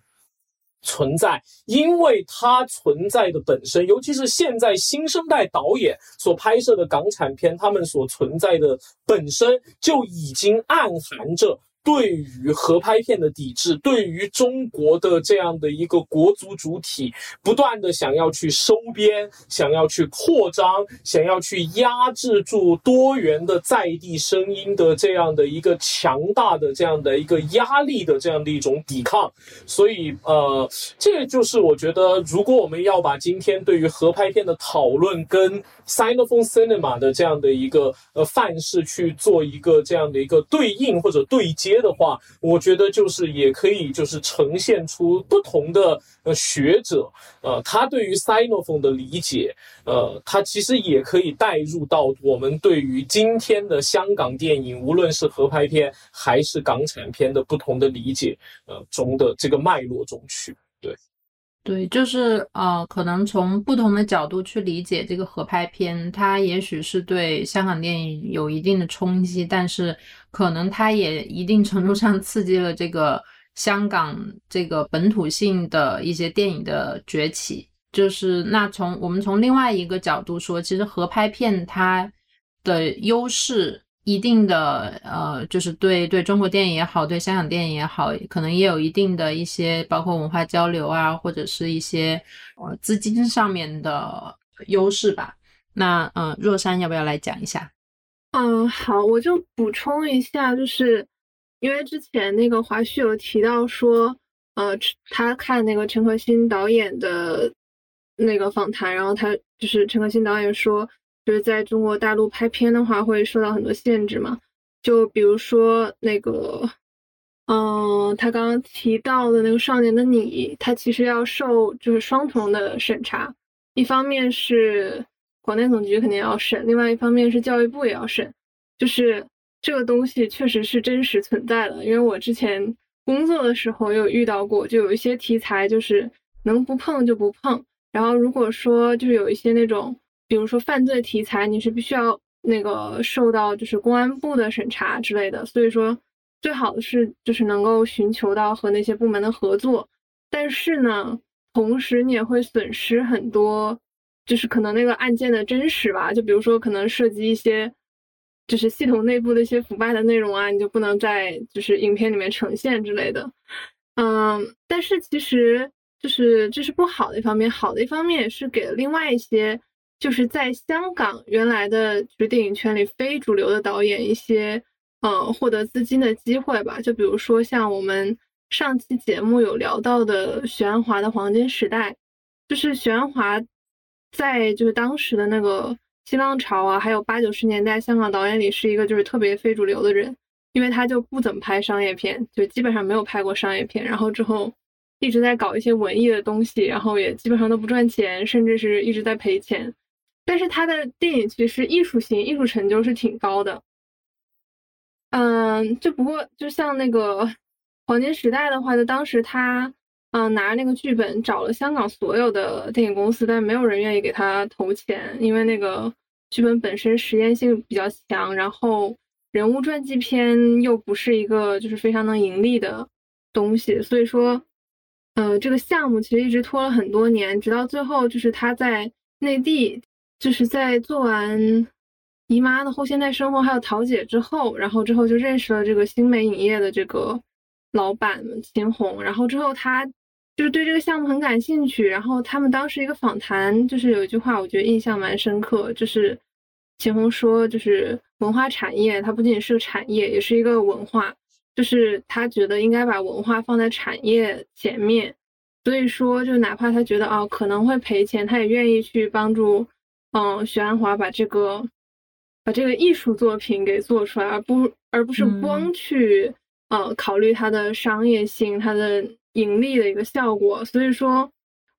存在，因为它存在的本身，尤其是现在新生代导演所拍摄的港产片，他们所存在的本身就已经暗含着。对于合拍片的抵制，对于中国的这样的一个国足主体，不断的想要去收编，想要去扩张，想要去压制住多元的在地声音的这样的一个强大的这样的一个压力的这样的一种抵抗，所以呃，这就是我觉得，如果我们要把今天对于合拍片的讨论跟 Sinophone Cinema 的这样的一个呃范式去做一个这样的一个对应或者对接。接的话，我觉得就是也可以，就是呈现出不同的呃学者，呃，他对于 Sinophone 的理解，呃，他其实也可以带入到我们对于今天的香港电影，无论是合拍片还是港产片的不同的理解，呃中的这个脉络中去。对，对就是呃，可能从不同的角度去理解这个合拍片，它也许是对香港电影有一定的冲击，但是可能它也一定程度上刺激了这个香港这个本土性的一些电影的崛起。就是那从我们从另外一个角度说，其实合拍片它的优势。一定的呃，就是对对中国电影也好，对香港电影也好，可能也有一定的一些包括文化交流啊，或者是一些呃资金上面的优势吧。那嗯，若山要不要来讲一下？嗯，好，我就补充一下，就是因为之前那个华旭有提到说，呃，他看那个陈可辛导演的那个访谈，然后他就是陈可辛导演说。就是在中国大陆拍片的话，会受到很多限制嘛。就比如说那个，嗯，他刚刚提到的那个《少年的你》，他其实要受就是双重的审查，一方面是广电总局肯定要审，另外一方面是教育部也要审。就是这个东西确实是真实存在的，因为我之前工作的时候有遇到过，就有一些题材就是能不碰就不碰。然后如果说就是有一些那种。比如说犯罪题材，你是必须要那个受到就是公安部的审查之类的，所以说最好的是就是能够寻求到和那些部门的合作，但是呢，同时你也会损失很多，就是可能那个案件的真实吧，就比如说可能涉及一些就是系统内部的一些腐败的内容啊，你就不能在就是影片里面呈现之类的，嗯，但是其实就是这是不好的一方面，好的一方面也是给了另外一些。就是在香港原来的就是电影圈里非主流的导演一些，嗯，获得资金的机会吧。就比如说像我们上期节目有聊到的许鞍华的黄金时代，就是许鞍华在就是当时的那个新浪潮啊，还有八九十年代香港导演里是一个就是特别非主流的人，因为他就不怎么拍商业片，就基本上没有拍过商业片，然后之后一直在搞一些文艺的东西，然后也基本上都不赚钱，甚至是一直在赔钱。但是他的电影其实艺术性、艺术成就是挺高的，嗯，就不过就像那个黄金时代的话，就当时他嗯拿那个剧本找了香港所有的电影公司，但没有人愿意给他投钱，因为那个剧本本身实验性比较强，然后人物传记片又不是一个就是非常能盈利的东西，所以说，呃，这个项目其实一直拖了很多年，直到最后就是他在内地。就是在做完《姨妈的后现代生活》还有《桃姐》之后，然后之后就认识了这个新美影业的这个老板秦红，然后之后他就是对这个项目很感兴趣，然后他们当时一个访谈就是有一句话，我觉得印象蛮深刻，就是秦红说，就是文化产业它不仅是个产业，也是一个文化，就是他觉得应该把文化放在产业前面，所以说就哪怕他觉得哦可能会赔钱，他也愿意去帮助。嗯，许鞍华把这个把这个艺术作品给做出来，而不而不是光去呃考虑它的商业性、它的盈利的一个效果。所以说，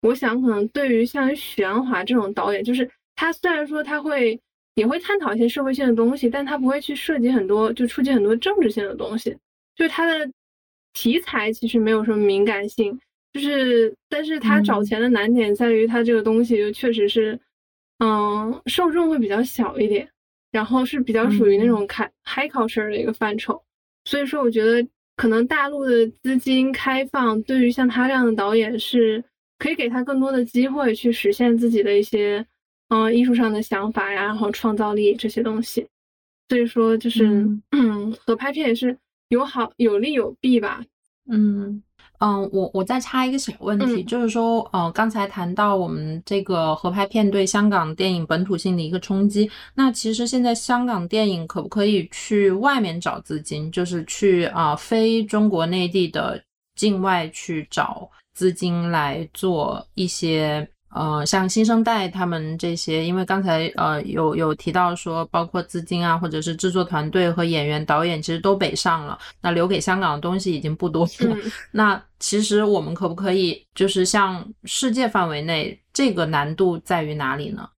我想可能对于像许鞍华这种导演，就是他虽然说他会也会探讨一些社会性的东西，但他不会去涉及很多就触及很多政治性的东西。就是他的题材其实没有什么敏感性，就是但是他找钱的难点在于他这个东西就确实是。嗯，受众会比较小一点，然后是比较属于那种开 high culture 的一个范畴，所以说我觉得可能大陆的资金开放，对于像他这样的导演是可以给他更多的机会去实现自己的一些嗯艺术上的想法呀，然后创造力这些东西。所以说，就是嗯，合拍片也是有好有利有弊吧。嗯。嗯，我我再插一个小问题，就是说，呃，刚才谈到我们这个合拍片对香港电影本土性的一个冲击，那其实现在香港电影可不可以去外面找资金，就是去啊非中国内地的境外去找资金来做一些。呃，像新生代他们这些，因为刚才呃有有提到说，包括资金啊，或者是制作团队和演员、导演，其实都北上了。那留给香港的东西已经不多了。那其实我们可不可以，就是像世界范围内，这个难度在于哪里呢？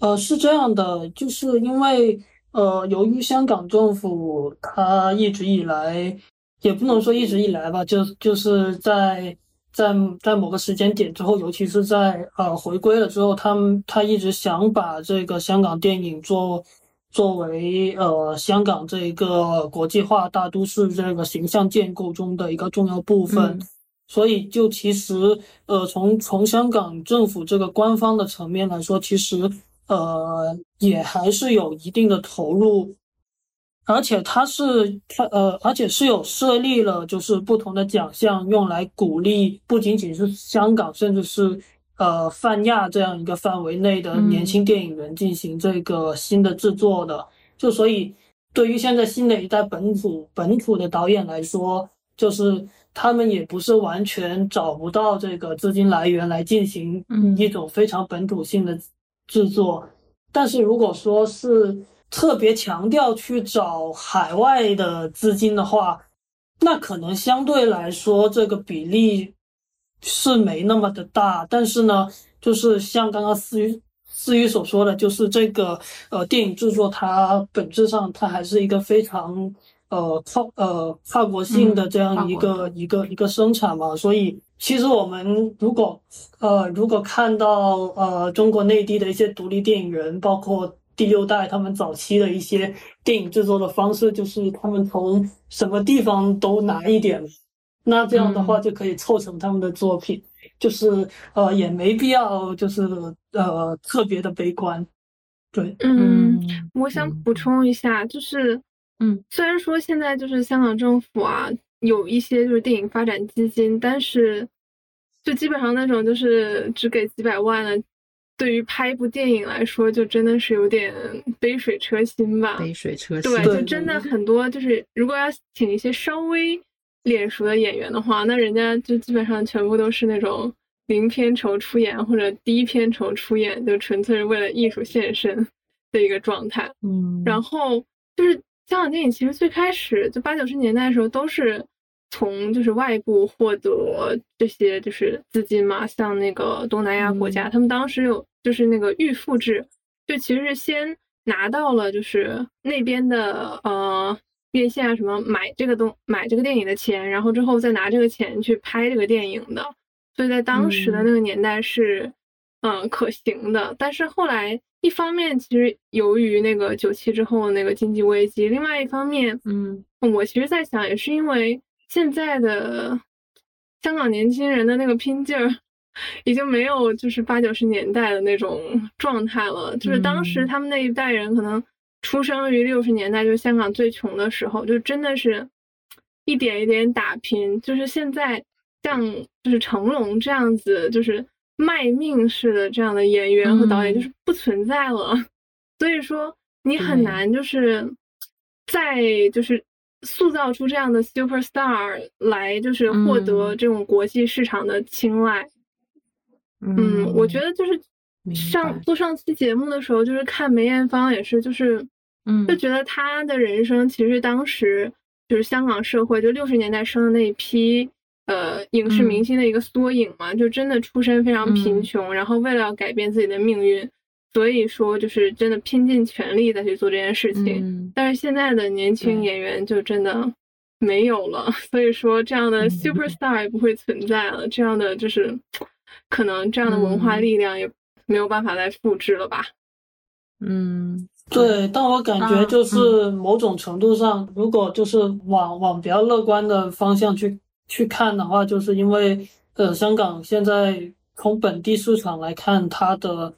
呃，是这样的，就是因为呃，由于香港政府它一直以来，也不能说一直以来吧，就就是在。在在某个时间点之后，尤其是在呃回归了之后，他们他一直想把这个香港电影做作为呃香港这一个国际化大都市这个形象建构中的一个重要部分，所以就其实呃从从香港政府这个官方的层面来说，其实呃也还是有一定的投入。而且它是它呃，而且是有设立了，就是不同的奖项，用来鼓励不仅仅是香港，甚至是呃泛亚这样一个范围内的年轻电影人进行这个新的制作的。就所以，对于现在新的一代本土本土的导演来说，就是他们也不是完全找不到这个资金来源来进行一种非常本土性的制作。但是如果说是，特别强调去找海外的资金的话，那可能相对来说这个比例是没那么的大。但是呢，就是像刚刚思雨思雨所说的，就是这个呃电影制作它本质上它还是一个非常呃跨呃跨国性的这样一个一个一个生产嘛。所以其实我们如果呃如果看到呃中国内地的一些独立电影人，包括。第六代他们早期的一些电影制作的方式，就是他们从什么地方都拿一点，那这样的话就可以凑成他们的作品，就是呃也没必要就是呃特别的悲观，对，嗯，我想补充一下，就是嗯，虽然说现在就是香港政府啊有一些就是电影发展基金，但是就基本上那种就是只给几百万的。对于拍一部电影来说，就真的是有点杯水车薪吧。杯水车薪。对，就真的很多，就是如果要请一些稍微脸熟的演员的话，那人家就基本上全部都是那种零片酬出演或者低片酬出演，就纯粹是为了艺术献身的一个状态。嗯。然后就是香港电影，其实最开始就八九十年代的时候都是。从就是外部获得这些就是资金嘛，像那个东南亚国家，他们当时有就是那个预付制，就其实是先拿到了就是那边的呃院线啊什么买这个东买这个电影的钱，然后之后再拿这个钱去拍这个电影的，所以在当时的那个年代是嗯可行的。但是后来一方面其实由于那个九七之后那个经济危机，另外一方面嗯我其实在想也是因为。现在的香港年轻人的那个拼劲儿，已经没有就是八九十年代的那种状态了。就是当时他们那一代人可能出生于六十年代，就是香港最穷的时候，就真的是一点一点打拼。就是现在像就是成龙这样子，就是卖命式的这样的演员和导演，就是不存在了。所以说你很难就是在就是。塑造出这样的 super star 来，就是获得这种国际市场的青睐。嗯，我觉得就是上做上期节目的时候，就是看梅艳芳也是，就是嗯，就觉得她的人生其实当时就是香港社会就六十年代生的那一批呃影视明星的一个缩影嘛，就真的出身非常贫穷，然后为了要改变自己的命运。所以说，就是真的拼尽全力再去做这件事情。但是现在的年轻演员就真的没有了。所以说，这样的 super star 也不会存在了。这样的就是可能这样的文化力量也没有办法再复制了吧？嗯，对，但我感觉就是某种程度上，如果就是往往比较乐观的方向去去看的话，就是因为呃，香港现在从本地市场来看，它的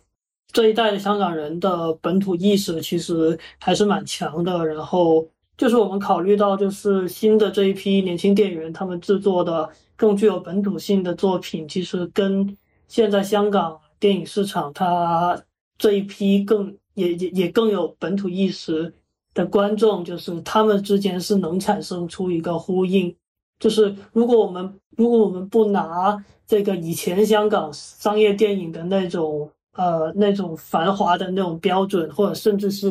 这一代的香港人的本土意识其实还是蛮强的。然后就是我们考虑到，就是新的这一批年轻店员他们制作的更具有本土性的作品，其实跟现在香港电影市场它这一批更。也也也更有本土意识的观众，就是他们之间是能产生出一个呼应。就是如果我们如果我们不拿这个以前香港商业电影的那种呃那种繁华的那种标准，或者甚至是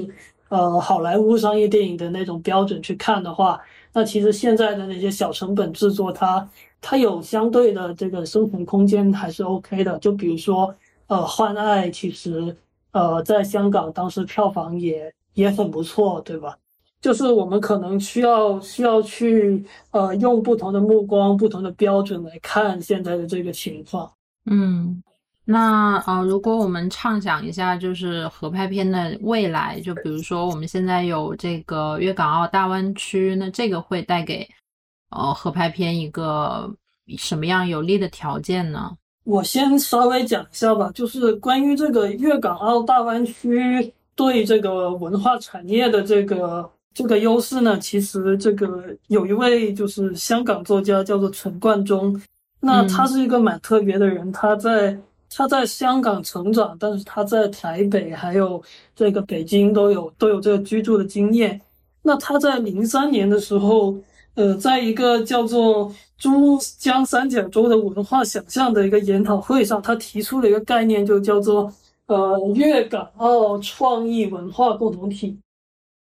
呃好莱坞商业电影的那种标准去看的话，那其实现在的那些小成本制作，它它有相对的这个生存空间还是 OK 的。就比如说呃《幻爱》，其实。呃，在香港当时票房也也很不错，对吧？就是我们可能需要需要去呃用不同的目光、不同的标准来看现在的这个情况。嗯，那呃，如果我们畅想一下，就是合拍片的未来，就比如说我们现在有这个粤港澳大湾区，那这个会带给呃合拍片一个什么样有利的条件呢？我先稍微讲一下吧，就是关于这个粤港澳大湾区对这个文化产业的这个这个优势呢，其实这个有一位就是香港作家叫做陈冠中，那他是一个蛮特别的人，他在他在香港成长，但是他在台北还有这个北京都有都有这个居住的经验，那他在零三年的时候。呃，在一个叫做珠江三角洲的文化想象的一个研讨会上，他提出了一个概念，就叫做呃粤港澳创意文化共同体。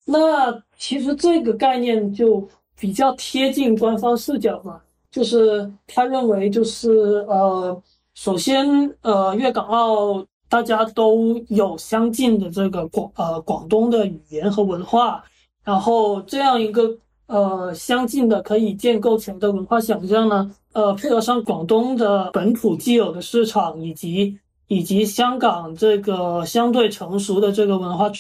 那其实这个概念就比较贴近官方视角嘛，就是他认为就是呃，首先呃粤港澳大家都有相近的这个广呃广东的语言和文化，然后这样一个。呃，相近的可以建构起来的文化想象呢？呃，配合上广东的本土既有的市场，以及以及香港这个相对成熟的这个文化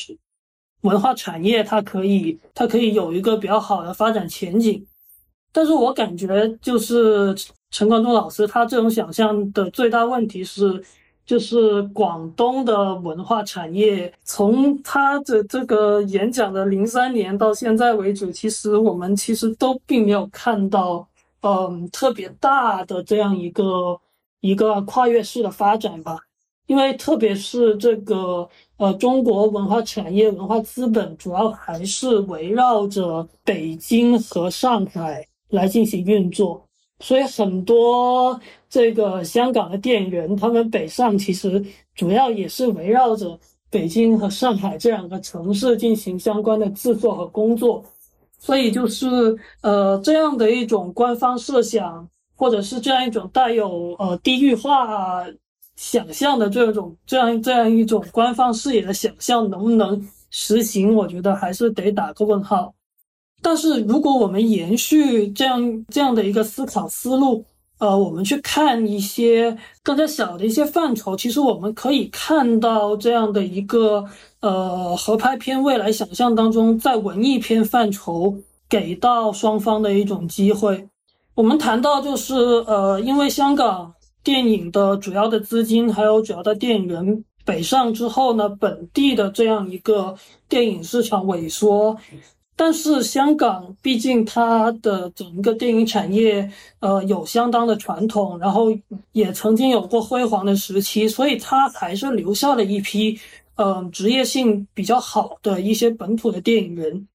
文化产业，它可以它可以有一个比较好的发展前景。但是我感觉就是陈冠中老师他这种想象的最大问题是。就是广东的文化产业，从他的这个演讲的零三年到现在为止，其实我们其实都并没有看到，嗯，特别大的这样一个一个跨越式的发展吧。因为特别是这个呃，中国文化产业、文化资本主要还是围绕着北京和上海来进行运作。所以很多这个香港的电影人，他们北上其实主要也是围绕着北京和上海这两个城市进行相关的制作和工作。所以就是呃这样的一种官方设想，或者是这样一种带有呃地域化想象的这种这样这样一种官方视野的想象，能不能实行？我觉得还是得打个问号。但是，如果我们延续这样这样的一个思考思路，呃，我们去看一些更加小的一些范畴，其实我们可以看到这样的一个呃合拍片未来想象当中，在文艺片范畴给到双方的一种机会。我们谈到就是呃，因为香港电影的主要的资金还有主要的电影人北上之后呢，本地的这样一个电影市场萎缩。但是香港毕竟它的整个电影产业，呃，有相当的传统，然后也曾经有过辉煌的时期，所以它还是留下了一批，嗯，职业性比较好的一些本土的电影人。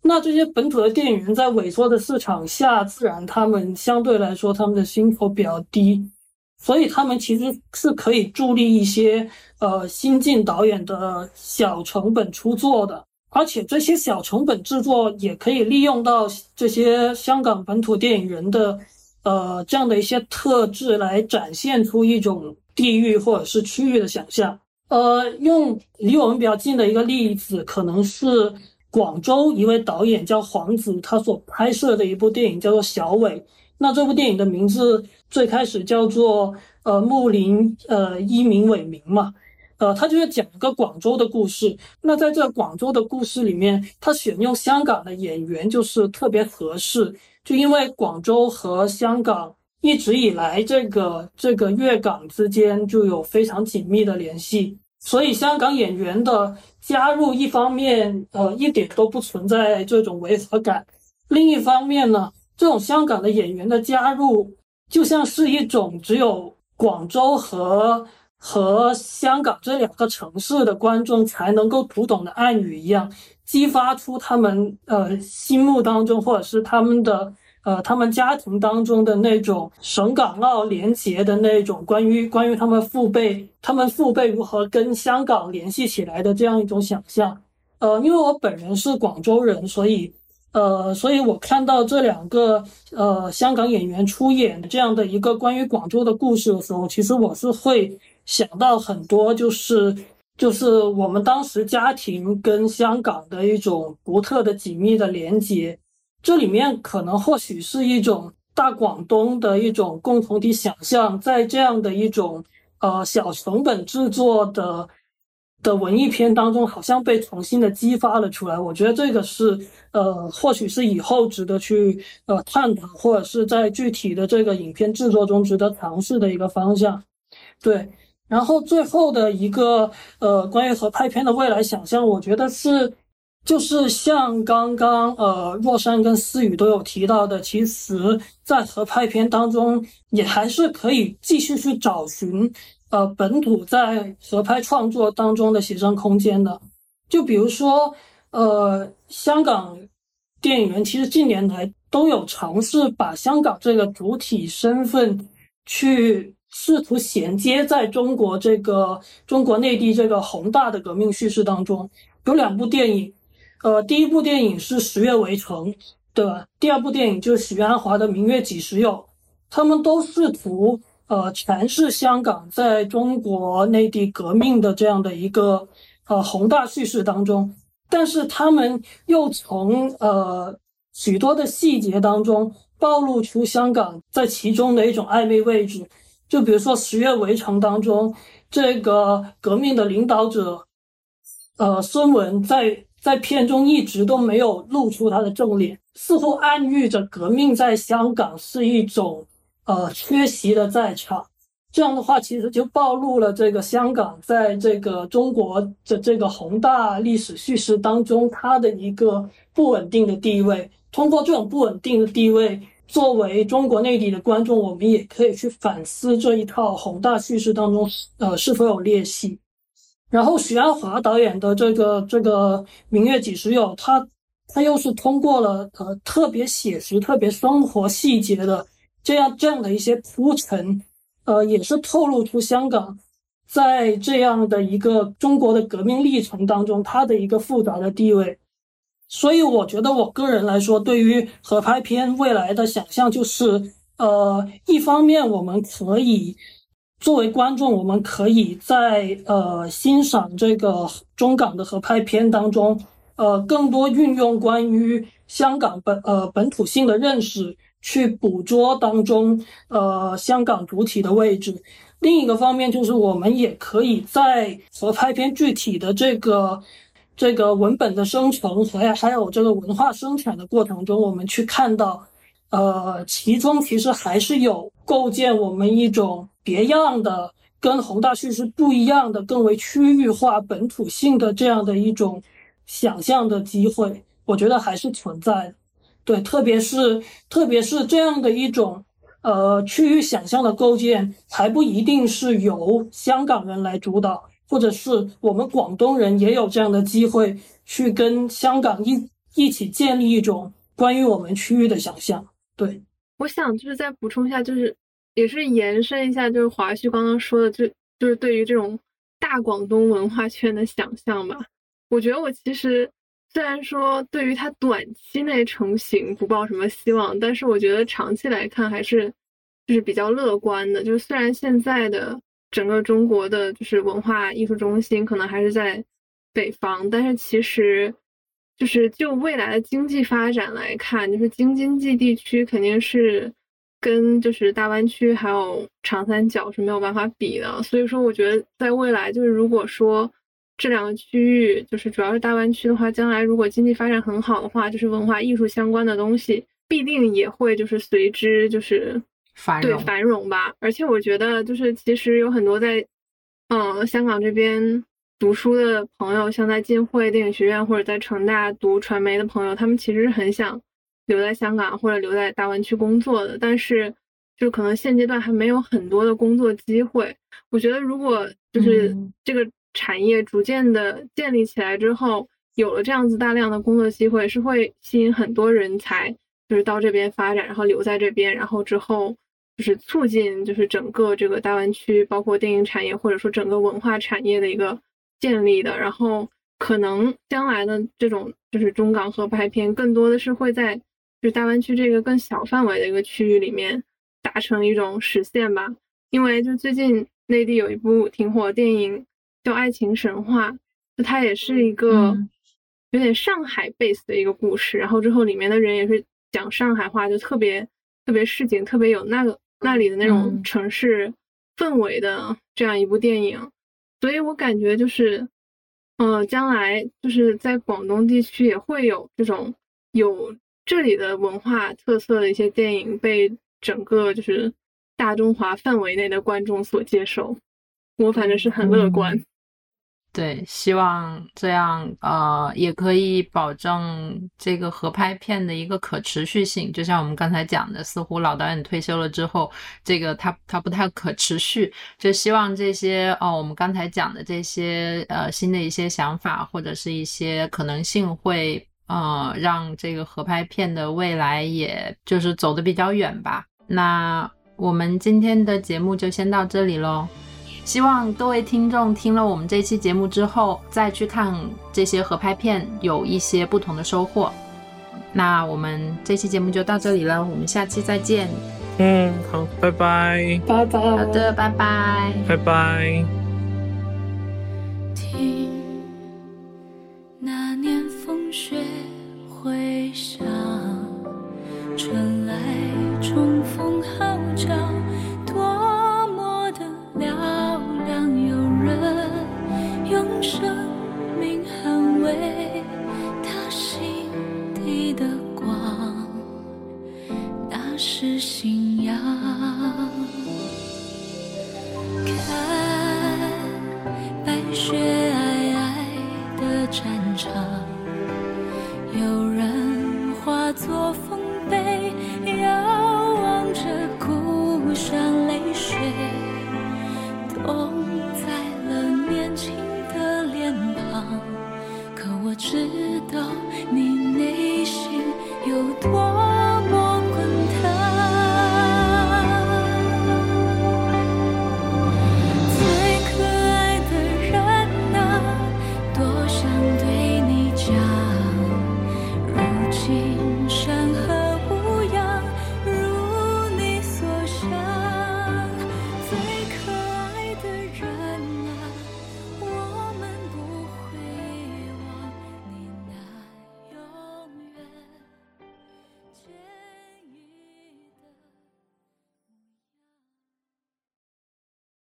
那这些本土的电影人在萎缩的市场下，自然他们相对来说他们的薪酬比较低，所以他们其实是可以助力一些呃新晋导演的小成本出作的。而且这些小成本制作也可以利用到这些香港本土电影人的，呃，这样的一些特质来展现出一种地域或者是区域的想象。呃，用离我们比较近的一个例子，可能是广州一位导演叫黄子，他所拍摄的一部电影叫做《小伟》。那这部电影的名字最开始叫做呃木林呃一鸣伟名嘛。呃，他就是讲一个广州的故事。那在这广州的故事里面，他选用香港的演员就是特别合适，就因为广州和香港一直以来这个这个粤港之间就有非常紧密的联系，所以香港演员的加入，一方面呃一点都不存在这种违和感，另一方面呢，这种香港的演员的加入，就像是一种只有广州和。和香港这两个城市的观众才能够读懂的暗语一样，激发出他们呃心目当中，或者是他们的呃他们家庭当中的那种省港澳联结的那种关于关于他们父辈他们父辈如何跟香港联系起来的这样一种想象。呃，因为我本人是广州人，所以呃，所以我看到这两个呃香港演员出演这样的一个关于广州的故事的时候，其实我是会。想到很多，就是就是我们当时家庭跟香港的一种独特的紧密的连接，这里面可能或许是一种大广东的一种共同体想象，在这样的一种呃小成本制作的的文艺片当中，好像被重新的激发了出来。我觉得这个是呃，或许是以后值得去呃探讨，或者是在具体的这个影片制作中值得尝试的一个方向，对。然后最后的一个呃，关于合拍片的未来想象，我觉得是，就是像刚刚呃，若山跟思雨都有提到的，其实，在合拍片当中，也还是可以继续去找寻呃本土在合拍创作当中的写生空间的。就比如说呃，香港电影人其实近年来都有尝试把香港这个主体身份去。试图衔接在中国这个中国内地这个宏大的革命叙事当中，有两部电影，呃，第一部电影是《十月围城》，对吧？第二部电影就是许鞍华的《明月几时有》，他们都试图呃诠释香港在中国内地革命的这样的一个呃宏大叙事当中，但是他们又从呃许多的细节当中暴露出香港在其中的一种暧昧位置。就比如说《十月围城》当中，这个革命的领导者，呃，孙文在在片中一直都没有露出他的正脸，似乎暗喻着革命在香港是一种呃缺席的在场。这样的话，其实就暴露了这个香港在这个中国的这个宏大历史叙事当中它的一个不稳定的地位。通过这种不稳定的地位。作为中国内地的观众，我们也可以去反思这一套宏大叙事当中，呃，是否有裂隙。然后，许鞍华导演的这个这个《明月几时有》，他他又是通过了呃特别写实、特别生活细节的这样这样的一些铺陈，呃，也是透露出香港在这样的一个中国的革命历程当中，它的一个复杂的地位。所以我觉得，我个人来说，对于合拍片未来的想象就是，呃，一方面我们可以作为观众，我们可以在呃欣赏这个中港的合拍片当中，呃，更多运用关于香港本呃本土性的认识，去捕捉当中呃香港主体的位置。另一个方面就是，我们也可以在合拍片具体的这个。这个文本的生成和还有这个文化生产的过程中，我们去看到，呃，其中其实还是有构建我们一种别样的、跟宏大叙事不一样的、更为区域化、本土性的这样的一种想象的机会。我觉得还是存在的。对，特别是特别是这样的一种呃区域想象的构建，还不一定是由香港人来主导。或者是我们广东人也有这样的机会，去跟香港一一起建立一种关于我们区域的想象。对，我想就是再补充一下，就是也是延伸一下，就是华旭刚刚说的，就就是对于这种大广东文化圈的想象吧。我觉得我其实虽然说对于它短期内成型不抱什么希望，但是我觉得长期来看还是就是比较乐观的。就是虽然现在的。整个中国的就是文化艺术中心可能还是在北方，但是其实就是就未来的经济发展来看，就是京津冀地区肯定是跟就是大湾区还有长三角是没有办法比的。所以说，我觉得在未来，就是如果说这两个区域，就是主要是大湾区的话，将来如果经济发展很好的话，就是文化艺术相关的东西必定也会就是随之就是繁荣繁荣吧。而且我觉得就是其实有很多在嗯香港这边读书的朋友，像在浸会电影学院或者在成大读传媒的朋友，他们其实是很想留在香港或者留在大湾区工作的，但是就可能现阶段还没有很多的工作机会。我觉得如果就是嗯这个产业逐渐的建立起来之后，有了这样子大量的工作机会，是会吸引很多人才，就是到这边发展，然后留在这边，然后之后就是促进就是整个这个大湾区，包括电影产业或者说整个文化产业的一个建立的。然后可能将来的这种就是中港合拍片，更多的是会在就是大湾区这个更小范围的一个区域里面达成一种实现吧。因为就最近内地有一部挺火的电影叫《爱情神话》，就它也是一个嗯有点上海 base 的一个故事，然后之后里面的人也是讲上海话，就特别特别市井，特别有那个那里的那种嗯。城市氛围的这样一部电影，所以我感觉就是，呃，将来就是在广东地区也会有这种有这里的文化特色的一些电影被整个就是大中华范围内的观众所接受，我反正是很乐观。嗯对，希望这样呃也可以保证这个合拍片的一个可持续性。就像我们刚才讲的，似乎老导演退休了之后，这个他他不太可持续。就希望这些哦，我们刚才讲的这些呃新的一些想法或者是一些可能性会呃让这个合拍片的未来也就是走得比较远吧。那我们今天的节目就先到这里喽。希望各位听众听了我们这期节目之后，再去看这些合拍片，有一些不同的收获。那我们这期节目就到这里了，我们下期再见。嗯，好，拜拜，拜拜。好的，拜拜。拜拜。听那年风雪回响，春来重逢号角，生命捍卫他心底的光，那是信仰。